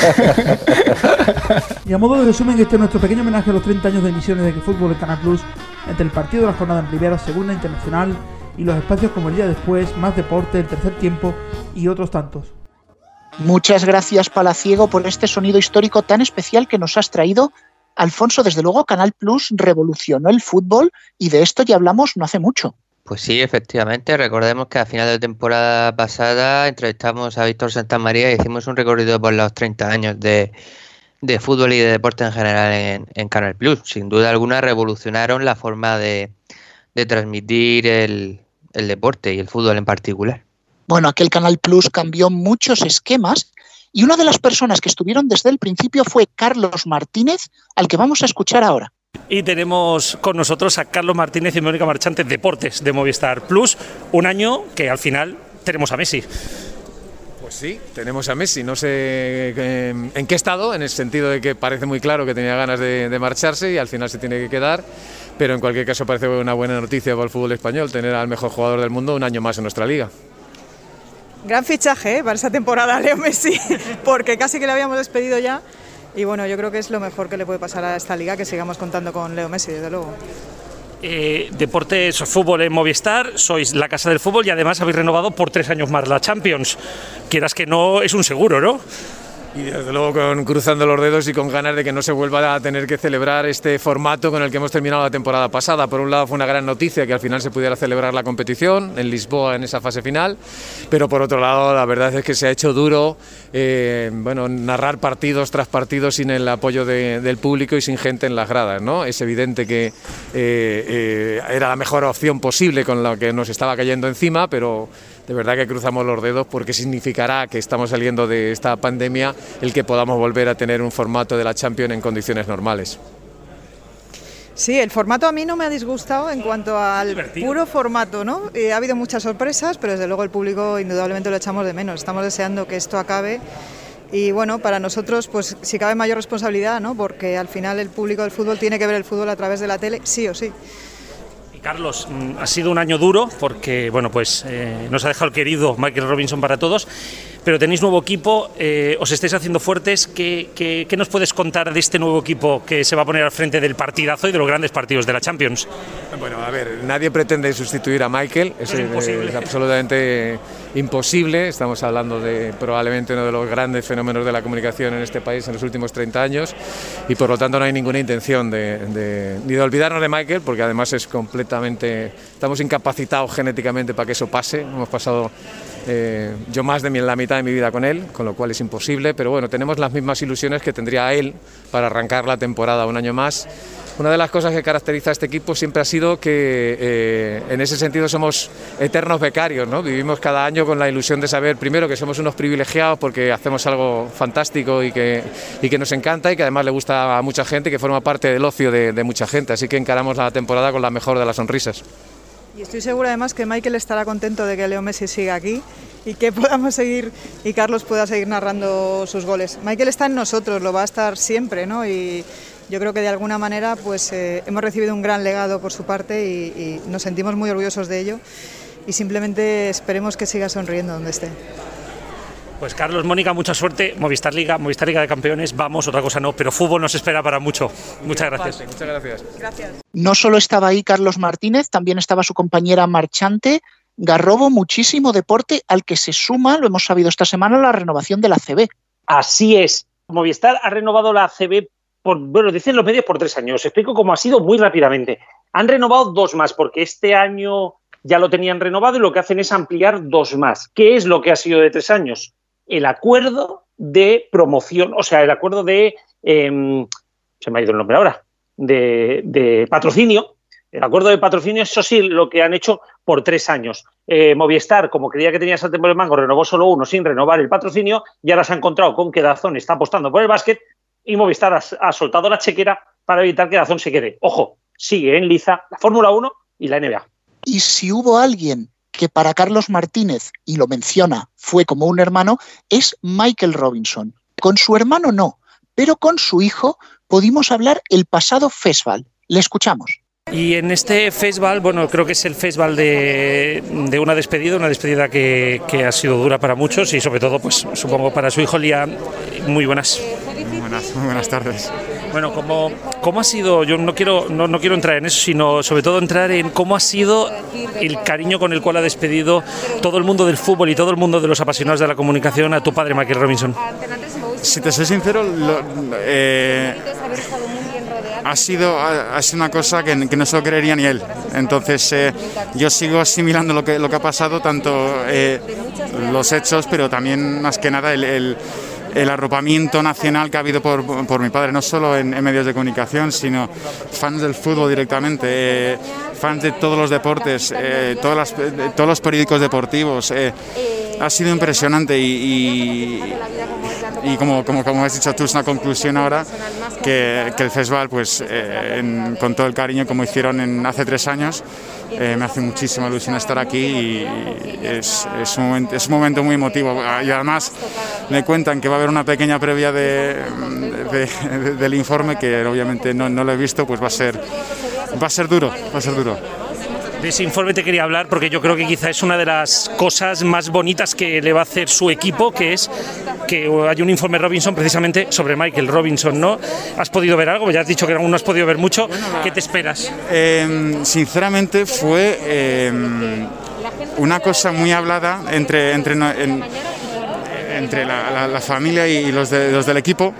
S10: Y a modo de resumen, este es nuestro pequeño homenaje a los 30 años de emisiones de que fútbol en Canal Plus, entre el partido de la jornada en primera, segunda internacional y los espacios como el día después, más deporte, el tercer tiempo y otros tantos.
S2: Muchas gracias, Palaciego, por este sonido histórico tan especial que nos has traído. Alfonso, desde luego, Canal Plus revolucionó el fútbol y de esto ya hablamos no hace mucho.
S9: Pues sí, efectivamente. Recordemos que a final de temporada pasada entrevistamos a Víctor Santamaría y hicimos un recorrido por los 30 años de, de fútbol y de deporte en general en, en Canal Plus. Sin duda alguna revolucionaron la forma de, de transmitir el, el deporte y el fútbol en particular.
S2: Bueno, aquel Canal Plus cambió muchos esquemas y una de las personas que estuvieron desde el principio fue Carlos Martínez, al que vamos a escuchar ahora.
S7: Y tenemos con nosotros a Carlos Martínez y Mónica Marchante, Deportes de Movistar Plus. Un año que al final tenemos a Messi.
S15: Pues sí, tenemos a Messi. No sé eh, en qué estado, en el sentido de que parece muy claro que tenía ganas de, de marcharse y al final se tiene que quedar. Pero en cualquier caso parece una buena noticia para el fútbol español tener al mejor jugador del mundo un año más en nuestra liga.
S16: Gran fichaje ¿eh? para esta temporada, [LAUGHS] Leo Messi, porque casi que le habíamos despedido ya. Y bueno, yo creo que es lo mejor que le puede pasar a esta liga, que sigamos contando con Leo Messi, desde luego.
S7: Eh, deportes, fútbol en Movistar, sois la casa del fútbol y además habéis renovado por tres años más la Champions. Quieras que no, es un seguro, ¿no?
S15: Y desde luego con, cruzando los dedos y con ganas de que no se vuelva a tener que celebrar este formato con el que hemos terminado la temporada pasada. Por un lado fue una gran noticia que al final se pudiera celebrar la competición en Lisboa en esa fase final, pero por otro lado la verdad es que se ha hecho duro eh, bueno, narrar partidos tras partidos sin el apoyo de- del público y sin gente en las gradas. ¿no? Es evidente que eh, eh, era la mejor opción posible con la que nos estaba cayendo encima, pero de verdad que cruzamos los dedos porque significará que estamos saliendo de esta pandemia el que podamos volver a tener un formato de la Champions en condiciones normales.
S16: Sí, el formato a mí no me ha disgustado en cuanto al puro formato, ¿no? Eh, ha habido muchas sorpresas, pero desde luego el público indudablemente lo echamos de menos. Estamos deseando que esto acabe y bueno, para nosotros pues si cabe mayor responsabilidad, ¿no? Porque al final el público del fútbol tiene que ver el fútbol a través de la tele, sí o sí.
S7: Carlos, mm, ha sido un año duro porque, bueno, pues eh, nos ha dejado el querido Michael Robinson para todos, pero tenéis nuevo equipo, eh, os estáis haciendo fuertes. ¿Qué, qué, qué nos puedes contar de este nuevo equipo que se va a poner al frente del partidazo y de los grandes partidos de la Champions?
S15: Bueno, a ver, nadie pretende sustituir a Michael, es,
S7: Es imposible.
S15: es absolutamente imposible. Estamos hablando de probablemente uno de los grandes fenómenos de la comunicación en este país en los últimos 30 años y por lo tanto no hay ninguna intención de, ni de olvidarnos de Michael, porque además es completamente, estamos incapacitados genéticamente para que eso pase. Hemos pasado eh, yo más de la mitad de mi vida con él, con lo cual es imposible, pero bueno, tenemos las mismas ilusiones que tendría él para arrancar la temporada un año más. Una de las cosas que caracteriza a este equipo siempre ha sido que eh, en ese sentido somos eternos becarios, ¿no? Vivimos cada año con la ilusión de saber, primero, que somos unos privilegiados porque hacemos algo fantástico y que, y que nos encanta y que además le gusta a mucha gente y que forma parte del ocio de, mucha gente. Así que encaramos la temporada con la mejor de las sonrisas.
S16: Y estoy segura además que Michael estará contento de que Leo Messi siga aquí y que [LAUGHS] podamos seguir y Carlos pueda seguir narrando sus goles. Michael está en nosotros, lo va a estar siempre, ¿no? Yo creo que de alguna manera pues eh, hemos recibido un gran legado por su parte y, y nos sentimos muy orgullosos de ello y simplemente esperemos que siga sonriendo donde esté.
S7: Pues Carlos, Mónica, mucha suerte. Movistar Liga, Movistar Liga de Campeones, vamos, otra cosa no, pero fútbol nos espera para mucho. Muchas gracias.
S15: Muchas gracias.
S16: Gracias.
S2: No solo estaba ahí Carlos Martínez, también estaba su compañera Marchante. Garrobo, muchísimo deporte al que se suma, lo hemos sabido esta semana, la renovación de la CB.
S5: Así es. Movistar ha renovado la ACB por, bueno, dicen los medios por tres años. Os explico cómo ha sido muy rápidamente. Han renovado dos más, porque este año ya lo tenían renovado y lo que hacen es ampliar dos más. ¿Qué es lo que ha sido de tres años? El acuerdo de promoción, o sea, el acuerdo de, em, se me ha ido el nombre ahora, de, patrocinio El acuerdo de patrocinio, eso sí, lo que han hecho por tres años. Eh, Movistar, como creía que tenía tiempo de mango, renovó solo uno sin renovar el patrocinio y ahora se ha encontrado con que Dazón está apostando por el básquet y Movistar ha, ha soltado la chequera para evitar que Dazón se quede. Ojo, sigue en liza la Fórmula 1 y la NBA.
S2: Y si hubo alguien que para Carlos Martínez, y lo menciona, fue como un hermano, es Michael Robinson. Con su hermano no, pero con su hijo pudimos hablar el pasado festival. Le escuchamos.
S7: Y en este festival, bueno, creo que es el festival de, de una despedida, una despedida que, que, ha sido dura para muchos y sobre todo, pues supongo para su hijo Lía, muy buenas.
S13: Buenas, muy buenas tardes.
S7: Bueno, ¿cómo, ¿cómo ha sido? Yo no quiero, no, no quiero entrar en eso, sino sobre todo entrar en cómo ha sido el cariño con el cual ha despedido todo el mundo del fútbol y todo el mundo de los apasionados de la comunicación a tu padre, Michael Robinson.
S13: Si te soy sincero, lo, eh, ha sido, ha, sido una cosa que, que, no se lo creería ni él. Entonces eh, yo sigo asimilando lo que, lo que ha pasado, tanto eh, los hechos, pero también más que nada el, el, el arropamiento nacional que ha habido por, por mi padre, no solo en, medios de comunicación, sino fans del fútbol directamente, eh, fans de todos los deportes, eh, todas las, todos los periódicos deportivos. Eh, ha sido impresionante y, y, y como, como, como, has dicho tú, es una conclusión ahora que, que el festival, pues en, con todo el cariño como hicieron en, hace tres años, eh, me hace muchísima ilusión estar aquí y es, es, un momento, es, un momento, muy emotivo. Y además me cuentan que va a haber una pequeña previa de, del informe que obviamente no, no, lo he visto, pues va a ser, va a ser duro, va a ser duro.
S7: De ese informe te quería hablar porque yo creo que quizá es una de las cosas más bonitas que le va a hacer su equipo, que es que hay un informe Robinson precisamente sobre Michael Robinson, ¿no? ¿Has podido ver algo? Ya has dicho que aún no has podido ver mucho. ¿Qué te esperas?
S13: Eh, sinceramente fue eh, una cosa muy hablada entre, entre en, entre la, familia y los, de, los del equipo,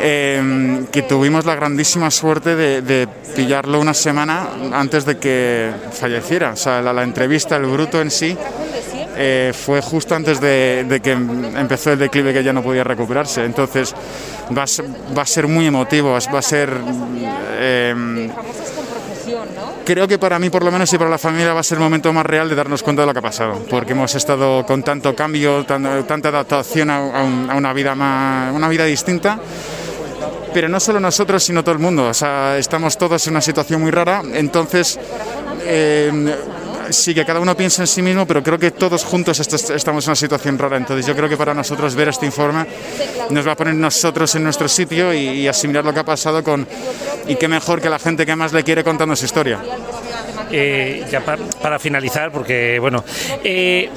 S13: eh, que tuvimos la grandísima suerte de, pillarlo una semana antes de que falleciera. O sea, la, entrevista, el bruto en sí, eh, fue justo antes de, que empezó el declive que ya no podía recuperarse. Entonces va a ser, muy emotivo, va a ser... Eh, creo que para mí por lo menos y para la familia va a ser el momento más real de darnos cuenta de lo que ha pasado, porque hemos estado con tanto cambio, tan, tanta adaptación a, una vida más, una vida distinta. Pero no solo nosotros, sino todo el mundo. O sea, estamos todos en una situación muy rara. Entonces, eh, sí que cada uno piensa en sí mismo, pero creo que todos juntos estamos en una situación rara. Entonces yo creo que para nosotros ver este informe nos va a poner nosotros en nuestro sitio y, asimilar lo que ha pasado con y qué mejor que la gente que más le quiere contando su historia.
S7: Eh, ya para, finalizar, porque bueno, eh,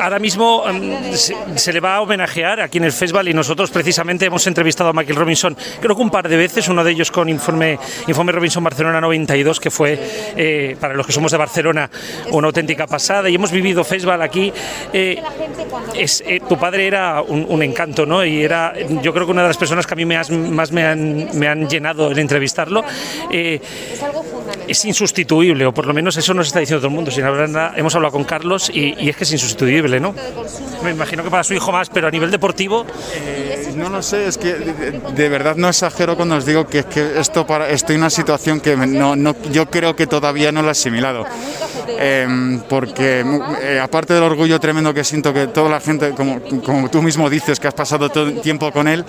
S7: ahora mismo um, se, se, le va a homenajear aquí en el festival y nosotros precisamente hemos entrevistado a Michael Robinson, creo que un par de veces, uno de ellos con Informe, informe Robinson Barcelona 92, que fue eh, para los que somos de Barcelona una auténtica pasada y hemos vivido festival aquí. Eh, es, tu padre era un, un, encanto, ¿no? Y era, yo creo que una de las personas que a mí me has, más me han, me han llenado el entrevistarlo. es insustituible, o por lo menos eso nos está diciendo todo el mundo. Sin hablar nada, hemos hablado con Carlos y, y, es que es insustituible, ¿no? Me imagino que para su hijo más, pero a nivel deportivo.
S13: Eh, no lo sé, es que de, de, verdad no exagero cuando os digo que, es que esto para, estoy en una situación que no, no, yo creo que todavía no lo he asimilado. Eh, porque eh, aparte del orgullo tremendo que siento que toda la gente, como, como tú mismo dices, que has pasado todo el tiempo con él,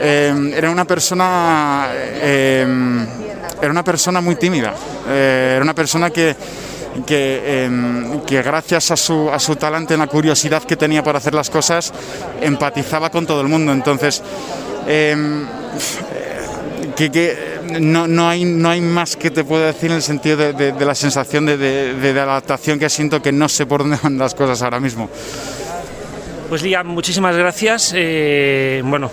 S13: eh, era una persona eh, era una persona muy tímida eh, era una persona que que, que gracias a su, a su talento y la curiosidad que tenía por hacer las cosas empatizaba con todo el mundo entonces que, que no, no, hay, no hay más que te pueda decir en el sentido de, de, la sensación de, de, adaptación que siento que no sé por dónde van las cosas ahora mismo.
S7: Pues Liam, muchísimas gracias. Eh, bueno,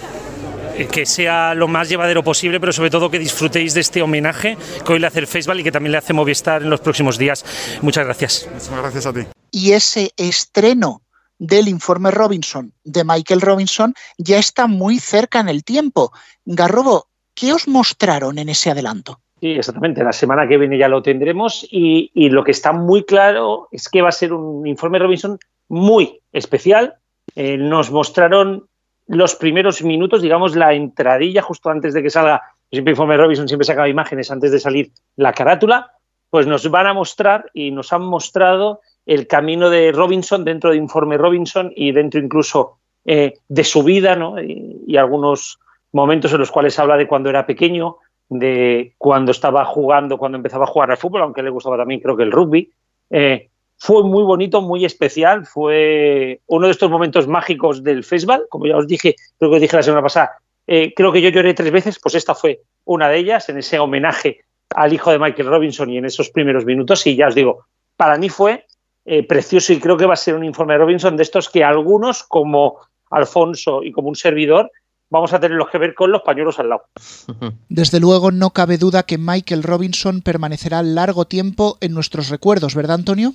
S7: que sea lo más llevadero posible, pero sobre todo que disfrutéis de este homenaje que hoy le hace el Festival y que también le hace Movistar en los próximos días. Muchas gracias.
S13: Muchas gracias a ti.
S2: Y ese estreno del informe Robinson de Michael Robinson ya está muy cerca en el tiempo. Garrobo, ¿qué os mostraron en ese adelanto?
S5: Sí, exactamente. La semana que viene ya lo tendremos y, y, lo que está muy claro es que va a ser un informe Robinson muy especial. Eh, nos mostraron los primeros minutos, digamos, la entradilla justo antes de que salga siempre Informe Robinson siempre sacaba imágenes antes de salir la carátula, pues nos van a mostrar y nos han mostrado el camino de Robinson dentro de Informe Robinson y dentro incluso eh, de su vida, ¿no? Y, y, algunos momentos en los cuales habla de cuando era pequeño, de cuando estaba jugando, cuando empezaba a jugar al fútbol, aunque le gustaba también creo que el rugby. Eh, fue muy bonito, muy especial, fue uno de estos momentos mágicos del festival, como ya os dije, creo que os dije la semana pasada, eh, creo que yo lloré tres veces, pues esta fue una de ellas, en ese homenaje al hijo de Michael Robinson y en esos primeros minutos, y ya os digo, para mí fue eh, precioso y creo que va a ser un informe de Robinson de estos que algunos, como Alfonso y como un servidor, vamos a tenerlos que ver con los pañuelos al lado. [LAUGHS]
S2: Desde luego no cabe duda que Michael Robinson permanecerá largo tiempo en nuestros recuerdos, ¿verdad Antonio?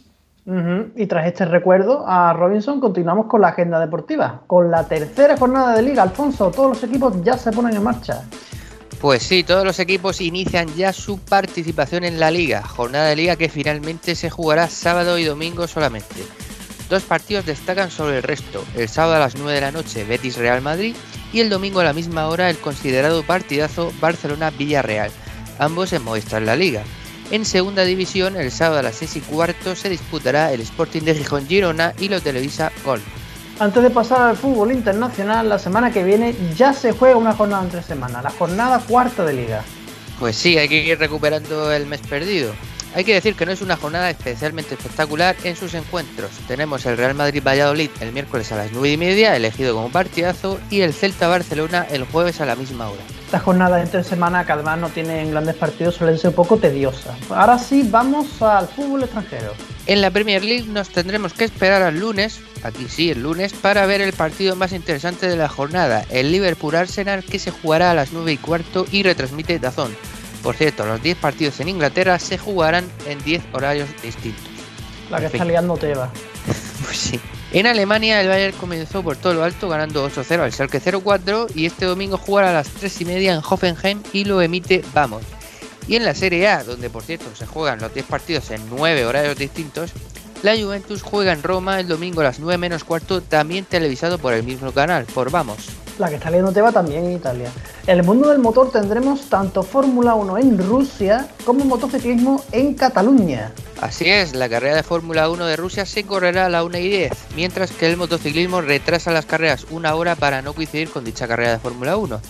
S8: Y tras este recuerdo a Robinson continuamos con la agenda deportiva, con la tercera jornada de liga. Alfonso, todos los equipos ya se ponen en marcha.
S9: Pues sí, todos los equipos inician ya su participación en la liga, jornada de liga que finalmente se jugará sábado y domingo solamente. Dos partidos destacan sobre el resto, el sábado a las 9 de la noche Betis Real Madrid y el domingo a la misma hora el considerado partidazo Barcelona-Villarreal, ambos en Movistar La Liga. En segunda división, el sábado a las 6 y cuarto se disputará el Sporting de Gijón Girona y lo televisa Gol.
S8: Antes de pasar al fútbol internacional, la semana que viene ya se juega una jornada entre semana, la jornada cuarta de liga.
S9: Pues sí, hay que ir recuperando el mes perdido. Hay que decir que no es una jornada especialmente espectacular en sus encuentros. Tenemos el Real Madrid-Valladolid el miércoles a las 9 y media, elegido como partidazo, y el Celta-Barcelona el jueves a la misma hora.
S8: Estas jornadas entre semana, que además no tienen grandes partidos, suelen ser un poco tediosas. Ahora sí, vamos al fútbol extranjero.
S9: En la Premier League nos tendremos que esperar al lunes, aquí sí, el lunes, para ver el partido más interesante de la jornada, el Liverpool-Arsenal, que se jugará a las 9 y cuarto y retransmite Dazón. Por cierto, los 10 partidos en Inglaterra se jugarán en 10 horarios distintos.
S8: La que está liando Teba. [LAUGHS]
S9: pues sí. En Alemania el Bayern comenzó por todo lo alto ganando 8-0 al Schalke 0-4 y este domingo jugará a las 3 y media en Hoffenheim y lo emite Vamos. Y en la Serie A, donde por cierto se juegan los 10 partidos en 9 horarios distintos, la Juventus juega en Roma el domingo a las 9 menos cuarto, también televisado por el mismo canal, por Vamos.
S8: La que está leyendo Teba también en Italia. En el mundo del motor tendremos tanto Fórmula 1 en Rusia como motociclismo en Cataluña.
S9: Así es, la carrera de Fórmula 1 de Rusia se correrá a la 1 y 10, mientras que el motociclismo retrasa las carreras una hora para no coincidir con dicha carrera de Fórmula 1.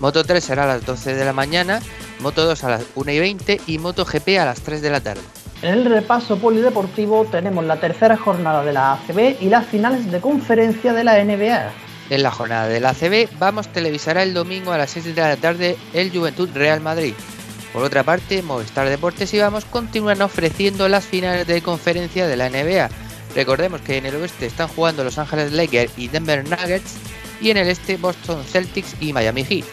S9: Moto 3 será a las 12 de la mañana, Moto 2 a las 1 y 20 y Moto GP a las 3 de la tarde.
S8: En el repaso polideportivo tenemos la tercera jornada de la ACB y las finales de conferencia de la NBA.
S9: En la jornada de la ACB, Vamos televisará el domingo a las 6 de la tarde el Juventud Real Madrid. Por otra parte, Movistar Deportes y Vamos continúan ofreciendo las finales de conferencia de la NBA. Recordemos que en el oeste están jugando Los Ángeles Lakers y Denver Nuggets y en el este Boston Celtics y Miami Heat.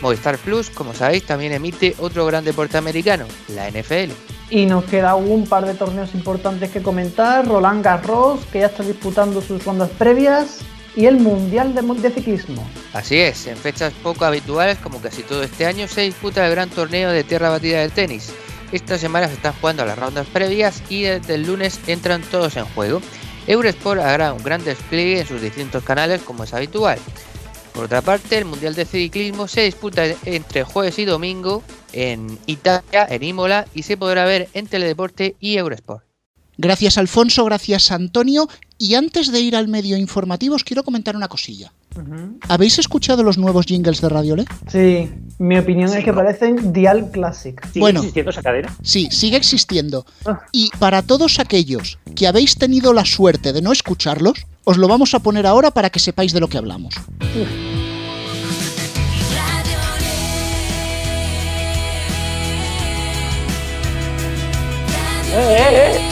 S9: Movistar Plus, como sabéis, también emite otro gran deporte americano, la NFL.
S8: Y nos queda un par de torneos importantes que comentar. Roland Garros, que ya está disputando sus rondas previas, y el Mundial de, Ciclismo.
S9: Así es, en fechas poco habituales, como casi todo este año, se disputa el gran torneo de tierra batida del tenis. Esta semana se están jugando las rondas previas y desde el lunes entran todos en juego. Eurosport hará un gran despliegue en sus distintos canales, como es habitual. Por otra parte, el Mundial de Ciclismo se disputa entre jueves y domingo en Italia, en Imola, y se podrá ver en Teledeporte y Eurosport.
S2: Gracias Alfonso, gracias Antonio. Y antes de ir al medio informativo os quiero comentar una cosilla. Uh -huh. ¿Habéis escuchado los nuevos jingles de Radio Le?
S8: Sí, mi opinión sí, es que ¿no? parecen Dial Classic.
S5: ¿Sigue
S2: bueno,
S5: existiendo esa cadena?
S2: Sí, sigue existiendo. Ah. Y para todos aquellos que habéis tenido la suerte de no escucharlos, os lo vamos a poner ahora para que sepáis de lo que hablamos. Uh.
S5: ¡Eh, eh, eh!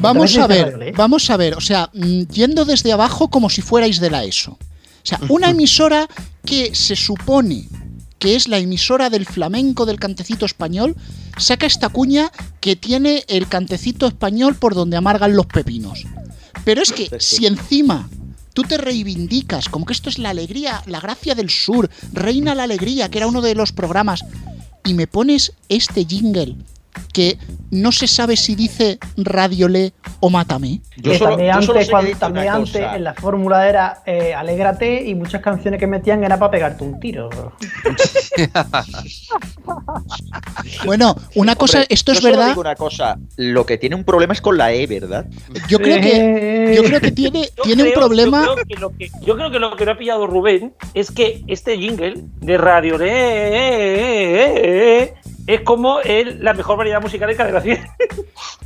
S2: Vamos a ver, vamos a ver, o sea, mm, yendo desde abajo como si fuerais de la ESO. O sea, una emisora que se supone que es la emisora del flamenco del cantecito español, saca esta cuña que tiene el cantecito español por donde amargan los pepinos. Pero es que si encima tú te reivindicas, como que esto es la alegría, la gracia del sur, reina la alegría, que era uno de los programas, y me pones este jingle que no se sabe si dice Radiolé o Mátame.
S8: que también antes, cuando, también antes en la fórmula era eh, Alégrate y muchas canciones que metían era para pegarte un tiro. [LAUGHS]
S2: bueno, una cosa, esto es
S4: yo solo
S2: verdad.
S4: digo una cosa, lo que tiene un problema es con la E, ¿verdad?
S2: Yo creo que, yo creo que tiene,
S5: Yo
S2: tiene un problema.
S5: Yo creo, que lo que, yo creo que lo que no ha pillado Rubén es que este jingle de Radio Le es como el, la mejor variedad musical de cadena 100.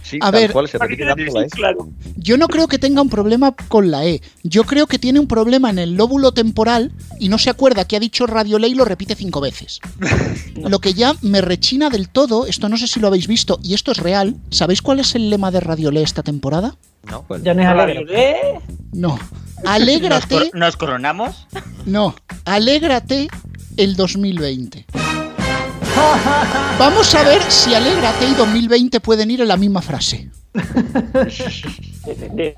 S4: Sí,
S2: A
S4: tal
S2: ver-
S4: cual, se la E.
S5: claro.
S2: Yo no creo que tenga un problema con la E. Yo creo que tiene un problema en el lóbulo temporal y no se acuerda que ha dicho Radio Ley y lo repite cinco veces. [LAUGHS] Lo que ya me rechina del todo, esto no sé si lo habéis visto y esto es real. ¿Sabéis cuál es el lema de Radio Ley esta temporada?
S9: No,
S8: Ya no es
S5: Radio
S8: alegre.
S5: Le,
S2: No. [LAUGHS]
S3: ¿Nos,
S2: Alégrate.
S3: cor- nos coronamos?
S2: No. Alégrate el 2020. Vamos a ver si Alégrate y 2020 pueden ir en la misma frase.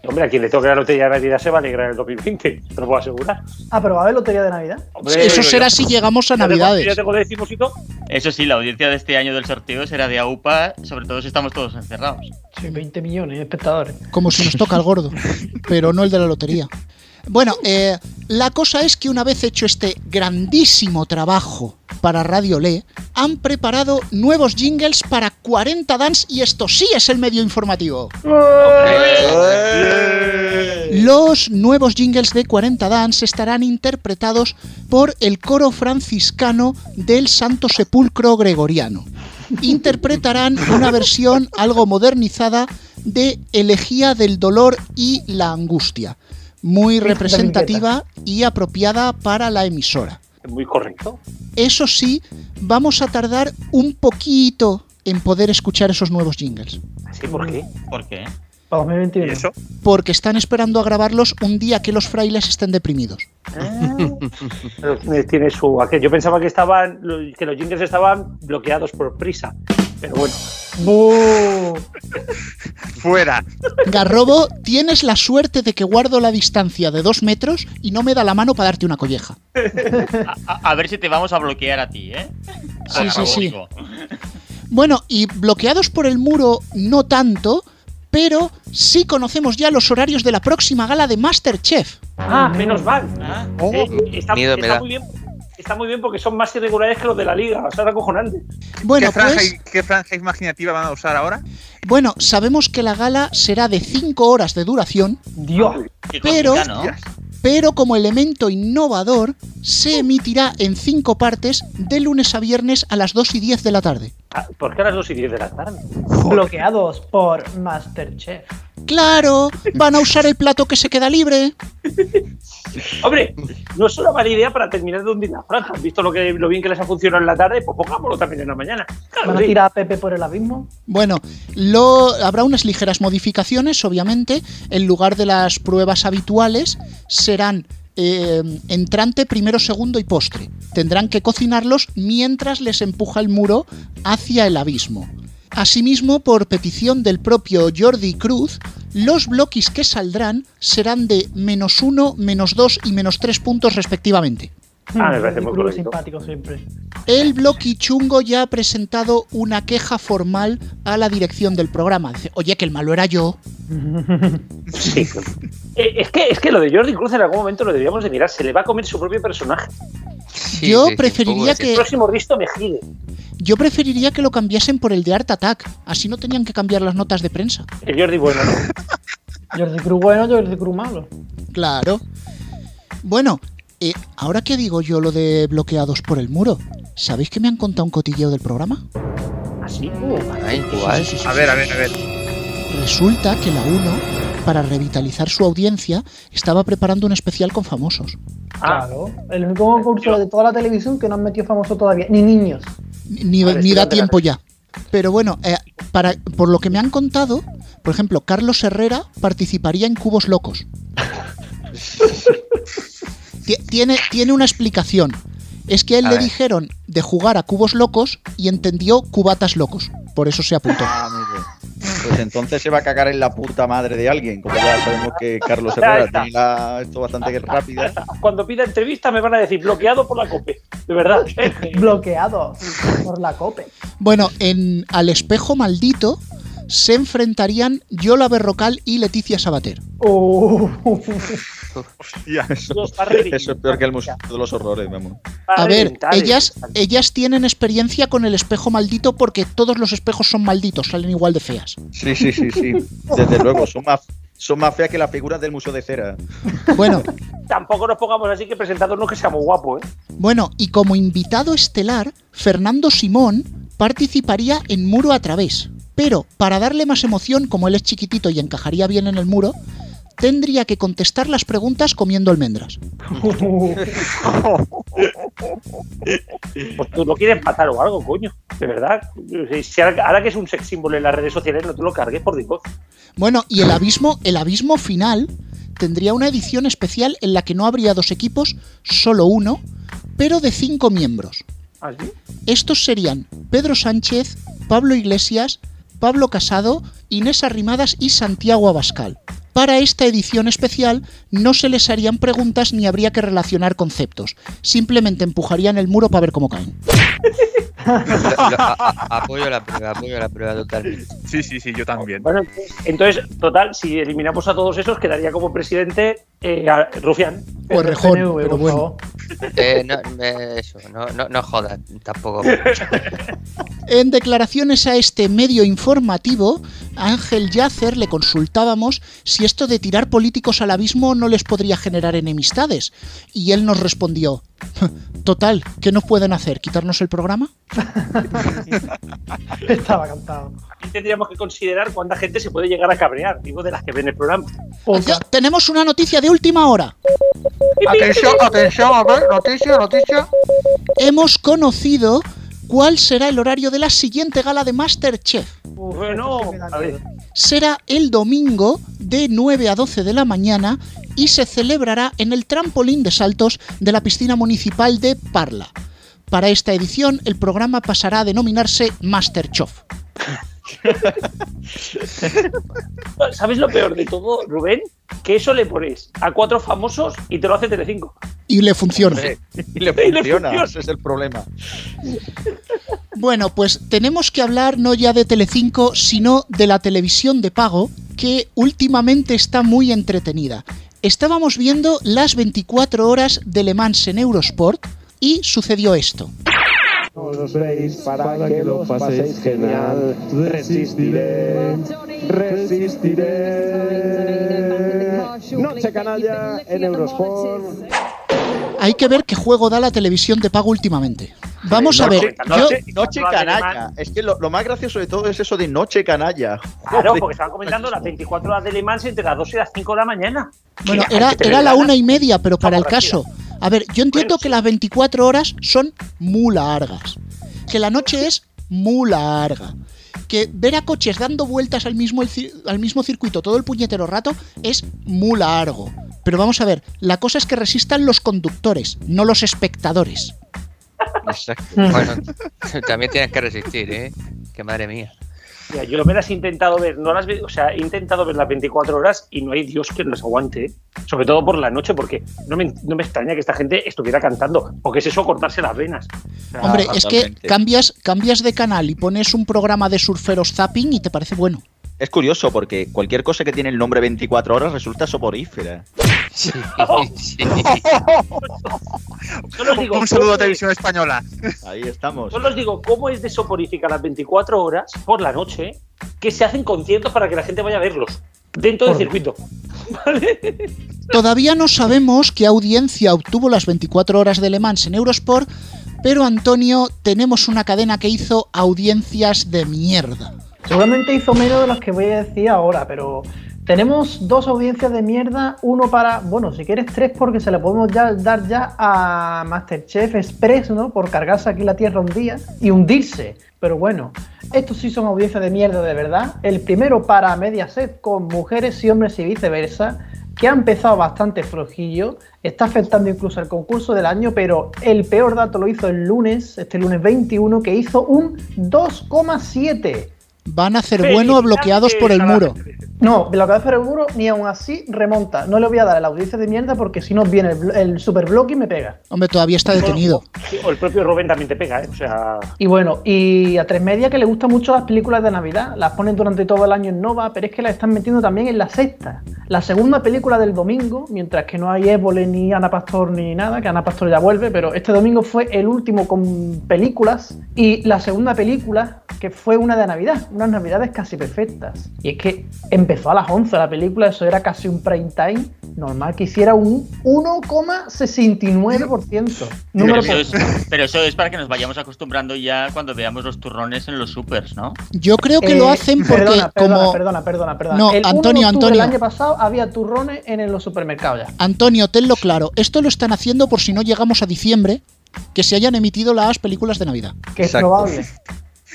S5: Hombre, a quien le toque la lotería de Navidad se va a alegrar en el 2020, te lo puedo asegurar.
S8: Ah, pero va a haber lotería de Navidad.
S5: Hombre,
S2: Eso será
S5: yo.
S2: si llegamos a
S5: Ya tengo-
S2: Navidades.
S5: Ya tengo.
S3: Eso sí, la audiencia de este año del sorteo será de AUPA, sobre todo si estamos todos encerrados.
S8: Sí, 20 millones de espectadores.
S2: como si nos toca el gordo, pero no el de la lotería. Bueno, eh, la cosa es que una vez hecho este grandísimo trabajo para Radio Le, han preparado nuevos jingles para 40 Dance y esto sí es el medio informativo. Los nuevos jingles de 40 Dance estarán interpretados por el coro franciscano del Santo Sepulcro Gregoriano. Interpretarán una versión algo modernizada de Elegía del Dolor y la Angustia, muy representativa y apropiada para la emisora.
S5: Muy correcto.
S2: Eso sí, vamos a tardar un poquito en poder escuchar esos nuevos jingles.
S5: ¿Así por qué?
S3: ¿Por qué?
S8: Para 2021.
S5: eso?
S2: Porque están esperando a grabarlos un día que los frailes estén deprimidos. [LAUGHS]
S5: Tiene- Tiene su. Yo pensaba que estaban que los jingles estaban bloqueados por prisa. Pero bueno.
S17: Fuera.
S2: Garrobo, tienes la suerte de que guardo la distancia de dos metros y no me da la mano para darte una colleja.
S3: A, a ver si te vamos a bloquear a ti, ¿eh?
S2: Sí, sí, sí. Bueno, y bloqueados por el muro no tanto, pero sí conocemos ya los horarios de la próxima gala de Masterchef.
S5: Ah, menos mal. Eh, está,
S9: Miedo me
S5: está
S9: da.
S5: muy bien. Está muy bien porque son más irregulares que los de la liga. O sea, era acojonante.
S2: Bueno,
S17: ¿Qué, franja,
S2: pues,
S17: ¿Qué franja imaginativa van a usar ahora?
S2: bueno, sabemos que la gala será de 5 horas de duración,
S8: Dios.
S3: Qué
S2: Pero- pero como elemento innovador se emitirá en 5 partes de lunes a viernes a las 2 y 10 de la tarde.
S5: Ah, ¿Por qué a las 2 y 10 de la tarde?
S8: Bloqueados por Masterchef.
S2: Claro, van a usar el plato que se queda libre. [LAUGHS]
S5: Hombre, no es una mala idea para terminar de hundir la franja. ¿Has visto lo, que, lo bien que les ha funcionado en la tarde? Pues pongámoslo también en la mañana. Claro,
S8: ¿Van a
S5: sí.
S8: tirar a Pepe por el abismo?
S2: Bueno, lo, habrá unas ligeras modificaciones, obviamente. En lugar de las pruebas habituales, serán eh, entrante, primero, segundo y postre. Tendrán que cocinarlos mientras les empuja el muro hacia el abismo. Asimismo, por petición del propio Jordi Cruz, los bloquis que saldrán serán de menos uno, menos dos y menos tres puntos respectivamente.
S5: Ah, me [LAUGHS] parece muy correcto.
S8: simpático siempre.
S2: El bloqui chungo ya ha presentado una queja formal a la dirección del programa. Dice, oye, que el malo era yo. [LAUGHS]
S5: Sí. Eh, es, que, es que lo de Jordi Cruz en algún momento lo deberíamos de mirar. Se le va a comer su propio personaje.
S9: Sí,
S2: Yo
S9: sí,
S2: preferiría que-
S5: El próximo Risto Mejide.
S2: Yo preferiría que lo cambiasen por el de Art Attack. Así no tenían que cambiar las notas de prensa.
S5: El Jordi bueno, ¿no? [LAUGHS]
S8: Jordi Cruz bueno, Jordi Cruz malo.
S2: Claro. Bueno, eh, ahora que digo yo lo de bloqueados por el muro, ¿sabéis que me han contado un cotilleo del programa?
S5: Así.
S9: Ay, igual.
S2: Sí, sí, sí,
S17: A ver, a ver, a ver.
S2: Resulta que la 1, para revitalizar su audiencia, estaba preparando un especial con famosos.
S5: Ah,
S8: Claro. El único concurso de toda la televisión que no han metido famoso todavía. Ni niños.
S2: Ni, da tiempo ya. Pero bueno, eh, para, por lo que me han contado, por ejemplo, Carlos Herrera participaría en Cubos Locos. [LAUGHS] Ti- Tiene, tiene una explicación. Es que a él
S9: A
S2: le
S9: ver.
S2: dijeron de jugar a Cubos Locos y entendió Cubatas Locos. Por eso se apuntó.
S17: Ah.
S4: Pues entonces se va a cagar en la puta madre de alguien, como ya sabemos que Carlos Herrera tiene la- esto bastante rápida.
S5: Cuando pida entrevista me van a decir bloqueado por la COPE. De verdad. [LAUGHS]
S8: Bloqueado por la COPE.
S2: Bueno, en Al espejo maldito se enfrentarían Yola Berrocal y Leticia Sabater. [LAUGHS]
S8: Uh,
S4: Eso, eso es peor que el Museo de los Horrores, vamos.
S2: A ver, ellas, ellas tienen experiencia con el espejo maldito porque todos los espejos son malditos, salen igual de feas.
S4: Sí, sí, sí, sí. Desde luego, son más, son más feas que las figuras del Museo de Cera.
S2: Bueno, [LAUGHS]
S5: Tampoco nos pongamos así que presentadornos que seamos guapos, ¿eh?
S2: bueno, y como invitado estelar, Fernando Simón participaría en Muro a través. Pero para darle más emoción, como él es chiquitito y encajaría bien en el muro, tendría que contestar las preguntas comiendo almendras.
S5: Pues tú no quieres matar o algo, coño. De verdad. Si ahora, que es un sex símbolo en las redes sociales, no te lo cargues, por Dios.
S2: Bueno, y el abismo, el abismo final tendría una edición especial en la que no habría dos equipos, solo uno, pero de cinco miembros.
S5: ¿Así?
S2: Estos serían Pedro Sánchez, Pablo Iglesias, Pablo Casado, Inés Arrimadas y Santiago Abascal. Para esta edición especial no se les harían preguntas ni habría que relacionar conceptos. Simplemente empujarían el muro para ver cómo caen. [LAUGHS]
S9: Apoyo la prueba, apoyo la prueba totalmente.
S17: Sí, sí, sí, yo también.
S5: Bueno, entonces, total, si eliminamos a todos esos, quedaría como presidente eh, a- Rufián.
S2: O Errejón, pero bueno.
S9: Eh, no, eh, eso, no, no, no jodas tampoco. [LAUGHS]
S2: En declaraciones a este medio informativo, a Ángel Yacer le consultábamos si esto de tirar políticos al abismo no les podría generar enemistades. Y él nos respondió, total, ¿qué nos pueden hacer? ¿Quitarnos el programa? [LAUGHS]
S8: Estaba cantado.
S5: Aquí tendríamos que considerar cuánta gente se puede llegar a cabrear, digo, de las que ven el programa.
S2: Tenemos una noticia de última hora.
S17: Atención, [LAUGHS] atención, a ver, noticia, noticia.
S2: Hemos conocido cuál será el horario de la siguiente gala de Masterchef.
S5: Bueno, a ver.
S2: Será el domingo de 9 a 12 de la mañana y se celebrará en el trampolín de saltos de la piscina municipal de Parla. Para esta edición, el programa pasará a denominarse Masterchef. [LAUGHS]
S5: ¿Sabes lo peor de todo, Rubén? Que eso le pones a cuatro famosos y te lo hace Telecinco.
S2: Y le funciona. [LAUGHS]
S4: Y le
S5: Y le
S4: funciona,
S5: funciona.
S4: ese es el problema.
S2: Bueno, pues tenemos que hablar no ya de Telecinco, sino de la televisión de pago, que últimamente está muy entretenida. Estábamos viendo las 24 horas de Le Mans en Eurosport y sucedió esto.
S18: Os veis para que lo paséis genial. Resistiré, resistiré. Noche canalla en Eurosport.
S2: Hay que ver qué juego da la televisión de pago últimamente. Vamos a ver, yo,
S4: Noche, canalla. Es que lo, lo más gracioso de todo es eso de noche canalla.
S5: Claro, porque estaban comentando las 24 horas de Le Mans entre las 2 y las 5 de la mañana.
S2: Bueno, era, era la una y media, pero para el caso. A ver, yo entiendo que las 24 horas son muy largas. Que la noche es muy larga. Que ver a coches dando vueltas al mismo, al mismo circuito todo el puñetero rato es muy largo. Pero vamos a ver, la cosa es que resistan los conductores, no los espectadores.
S9: Exacto. Bueno, [LAUGHS] también tienes que resistir, ¿eh? Que madre mía.
S5: Mira, yo me las he intentado ver, no las o sea, he intentado ver las 24 horas y no hay Dios que nos aguante, ¿eh? sobre todo por la noche, porque no me, no me extraña que esta gente estuviera cantando, porque es eso cortarse las venas. O sea,
S2: Hombre, es que cambias, cambias de canal y pones un programa de surferos zapping y te parece bueno.
S4: Es curioso porque cualquier cosa que tiene el nombre 24 horas resulta soporífera.
S9: Sí, [LAUGHS]
S5: Solo os digo,
S17: Un saludo a
S5: ¿cómo-
S17: Televisión Española.
S4: Ahí estamos.
S5: Solo os digo, ¿cómo es de soporífica las 24 horas por la noche que se hacen conciertos para que la gente vaya a verlos dentro del circuito? [LAUGHS]
S2: Todavía no sabemos qué audiencia obtuvo las 24 horas de Le Mans en Eurosport, pero Antonio, tenemos una cadena que hizo audiencias de mierda.
S8: Seguramente hizo menos de los que voy a decir ahora, pero tenemos dos audiencias de mierda, uno para, bueno, si quieres tres porque se le podemos ya, dar ya a Masterchef Express, ¿no? Por cargarse aquí la tierra un día y hundirse. Pero bueno, estos sí son audiencias de mierda de verdad. El primero para Mediaset con mujeres y hombres y viceversa, que ha empezado bastante flojillo, está afectando incluso el concurso del año, pero el peor dato lo hizo el lunes, este lunes 21, que hizo un 2,7.
S2: Van a hacer bueno bloqueados por el muro.
S8: No, lo que hace el muro ni aún así remonta. No le voy a dar la audiencia de mierda porque si no viene el, el super bloque y me pega.
S2: Hombre, todavía está detenido.
S5: O el propio Rubén también te pega, ¿eh? O sea.
S8: Y bueno, y a tres media que le gustan mucho las películas de Navidad. Las ponen durante todo el año en Nova, pero es que las están metiendo también en la sexta. La segunda película del domingo, mientras que no hay Évole ni Ana Pastor ni nada, que Ana Pastor ya vuelve, pero este domingo fue el último con películas y la segunda película que fue una de Navidad, unas Navidades casi perfectas. Y es que empezó a las 11 la película, eso era casi un prime time, normal que hiciera un 1,69%.
S3: Pero eso, es, pero eso es para que nos vayamos acostumbrando ya cuando veamos los turrones en los supers, ¿no?
S2: Yo creo que lo
S8: Eh,
S2: hacen porque
S8: perdona,
S2: como...
S8: Perdona, perdona, perdona.
S2: No,
S8: El 1 de
S2: Antonio, Antonio.
S8: El año pasado había turrones en los supermercados ya.
S2: Antonio, tenlo claro, esto lo están haciendo por si no llegamos a diciembre, que se hayan emitido las películas de Navidad.
S8: Que es
S4: Exacto.
S8: probable.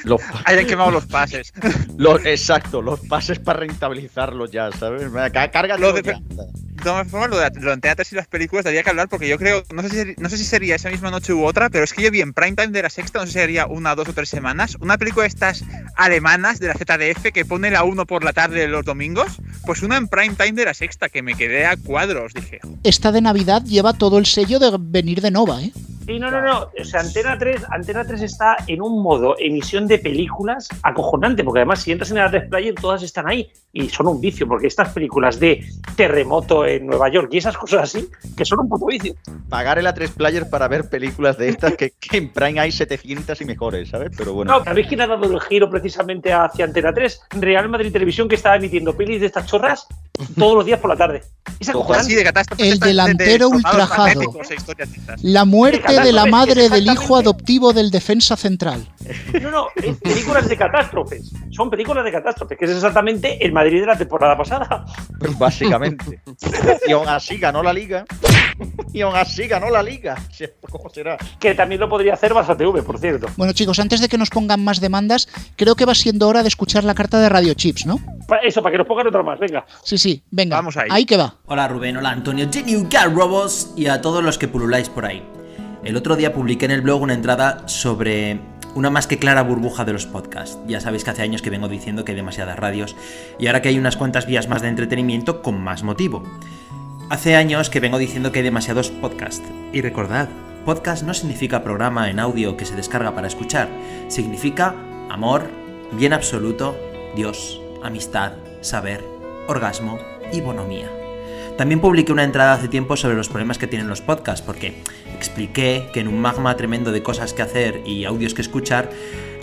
S4: Los, [LAUGHS]
S19: Hayan quemado los pases. [LAUGHS]
S4: los- exacto, los pases para rentabilizarlos ya, ¿sabes? Cárgalo
S19: Lo de-
S4: ya.
S19: De todas formas, lo de lo de Antena 3 y las películas daría que hablar porque yo creo, no sé, si, no sé si sería esa misma noche u otra, pero es que yo vi en prime time de la sexta, no sé si sería una, dos o tres semanas, una película de estas alemanas de la ZDF que pone la 1 por la tarde los domingos, pues una en prime time de la sexta que me quedé a cuadros, dije.
S2: Esta de Navidad lleva todo el sello de venir de Nova, ¿eh?
S5: Sí, no, no, no. O sea, Antena 3, Antena 3 está en un modo emisión de películas acojonante, porque además si entras en la 3 Player todas están ahí y son un vicio, porque estas películas de terremoto en Nueva York y esas cosas así, que son un puto vicio.
S4: Pagar el A3 Player para ver películas de estas que, que en Prime hay 700 y mejores, ¿sabes? Pero bueno.
S5: No, ¿sabéis quién ha dado el giro precisamente hacia Antena 3? Real Madrid Televisión que estaba emitiendo pelis de estas chorras todos los días por la tarde. Es acojonante.
S19: Así de catástrofes
S2: El
S19: estas de- de
S2: delantero
S19: tornados
S2: ultrajado. La muerte de la madre del hijo adoptivo del defensa central.
S5: No, no, es películas de catástrofes. Son películas de catástrofes, que es exactamente el Madrid de la temporada pasada. [LAUGHS]
S4: Básicamente. y aún así ganó la liga. Y aún así ganó la liga. ¿Cómo será?
S5: Que también lo podría hacer Barça TV, por cierto.
S2: Bueno, chicos, antes de que nos pongan más demandas, creo que va siendo hora de escuchar la carta de Radio Chips, ¿no?
S5: Eso, para que nos pongan otro más, venga.
S2: Sí, sí, venga.
S19: Vamos ahí.
S2: Ahí que va.
S20: Hola Rubén, hola Antonio, Geniu Car Robos y a todos los que pululáis por ahí. El otro día publiqué en el blog una entrada sobre una más que clara burbuja de los podcasts. Ya sabéis que hace años que vengo diciendo que hay demasiadas radios y ahora que hay unas cuantas vías más de entretenimiento con más motivo. Hace años que vengo diciendo que hay demasiados podcasts. Y recordad, podcast no significa programa en audio que se descarga para escuchar. Significa amor, bien absoluto, Dios, amistad, saber, orgasmo y bonomía. También publiqué una entrada hace tiempo sobre los problemas que tienen los podcasts, porque expliqué que en un magma tremendo de cosas que hacer y audios que escuchar,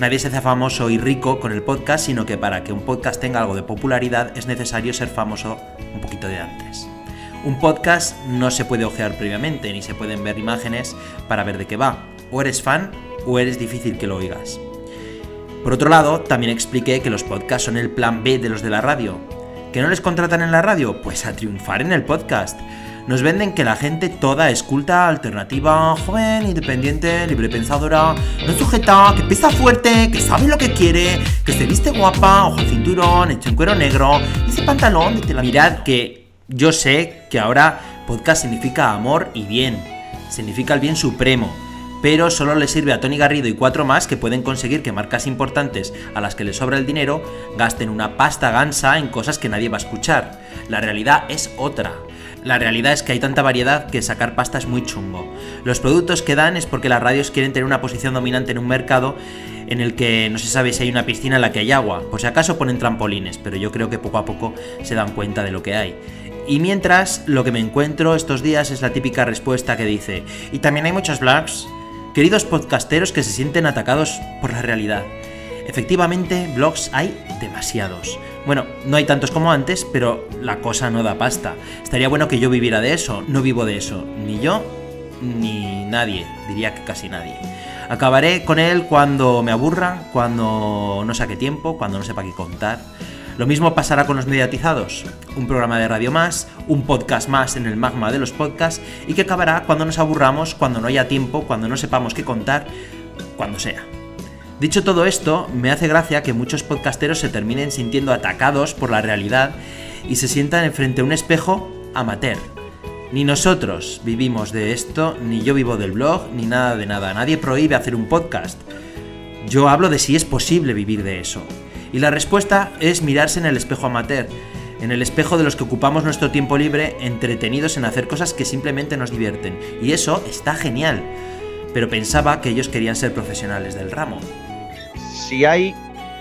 S20: nadie se hace famoso y rico con el podcast, sino que para que un podcast tenga algo de popularidad es necesario ser famoso un poquito de antes. Un podcast no se puede ojear previamente, ni se pueden ver imágenes para ver de qué va. O eres fan o eres difícil que lo oigas. Por otro lado, también expliqué que los podcasts son el plan B de los de la radio. ¿Que no les contratan en la radio? Pues a triunfar en el podcast. Nos venden que la gente toda es culta, alternativa, joven, independiente, librepensadora, no sujeta, que pesa fuerte, que sabe lo que quiere, que se viste guapa, ojo cinturón, hecho en cuero negro, ese pantalón de tela. Mirad que yo sé que ahora podcast significa amor y bien, significa el bien supremo, pero solo le sirve a Tony Garrido y cuatro más que pueden conseguir que marcas importantes a las que les sobra el dinero gasten una pasta gansa en cosas que nadie va a escuchar. La realidad es otra. La realidad es que hay tanta variedad que sacar pasta es muy chungo. Los productos que dan es porque las radios quieren tener una posición dominante en un mercado en el que no se sabe si hay una piscina en la que hay agua. Por si acaso ponen trampolines, pero yo creo que poco a poco se dan cuenta de lo que hay. Y mientras, lo que me encuentro estos días es la típica respuesta que dice, y también hay muchos blogs, queridos podcasteros que se sienten atacados por la realidad. Efectivamente, blogs hay demasiados. Bueno, no hay tantos como antes, pero la cosa no da pasta. Estaría bueno que yo viviera de eso, no vivo de eso, ni yo, ni nadie, diría que casi nadie. Acabaré con él cuando me aburra, cuando no saque tiempo, cuando no sepa qué contar. Lo mismo pasará con los mediatizados, un programa de radio más, un podcast más en el magma de los podcasts y que acabará cuando nos aburramos, cuando no haya tiempo, cuando no sepamos qué contar, cuando sea. Dicho todo esto, me hace gracia que muchos podcasteros se terminen sintiendo atacados por la realidad y se sientan enfrente a un espejo amateur. Ni nosotros vivimos de esto, ni yo vivo del blog, ni nada de nada. Nadie prohíbe hacer un podcast. Yo hablo de si es posible vivir de eso. Y la respuesta es mirarse en el espejo amateur, en el espejo de los que ocupamos nuestro tiempo libre entretenidos en hacer cosas que simplemente nos divierten. Y eso está genial. Pero pensaba que ellos querían ser profesionales del ramo.
S4: Si hay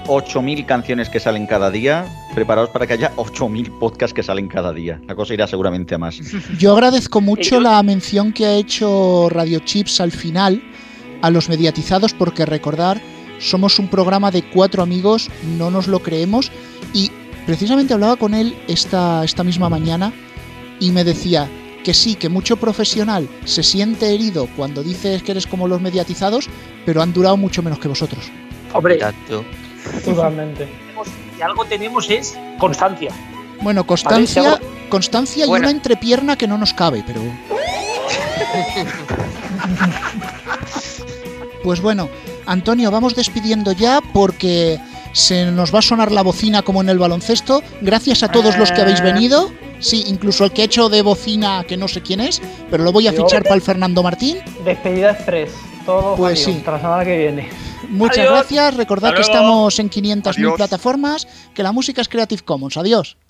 S4: 8.000 canciones que salen cada día, preparaos para que haya 8.000 podcasts que salen cada día. La cosa irá seguramente a más. [LAUGHS]
S2: Yo agradezco mucho la mención que ha hecho Radio Chips al final a los mediatizados porque recordar, somos un programa de cuatro amigos, no nos lo creemos y precisamente hablaba con él esta, esta misma mañana y me decía que sí, que mucho profesional se siente herido cuando dices que eres como los mediatizados, pero han durado mucho menos que vosotros.
S5: Hombre,
S8: Totalmente.
S5: si algo tenemos es constancia.
S2: Bueno,
S5: Vale,
S2: constancia, constancia y
S5: Bueno.
S2: una entrepierna que no nos cabe, pero... [LAUGHS] Pues bueno, Antonio, vamos despidiendo ya porque se nos va a sonar la bocina como en el baloncesto. Gracias a todos los que habéis venido. Sí, incluso el que ha hecho de bocina, que no sé quién es, pero lo voy a fichar para el Fernando Martín.
S8: Despedida express. Todo
S2: Pues
S8: adiós,
S2: sí.
S8: hasta la semana que viene.
S2: Muchas
S8: Adiós.
S2: gracias. Recordad que estamos en 500.000
S8: Adiós.
S2: plataformas, que la música es Creative Commons. Adiós.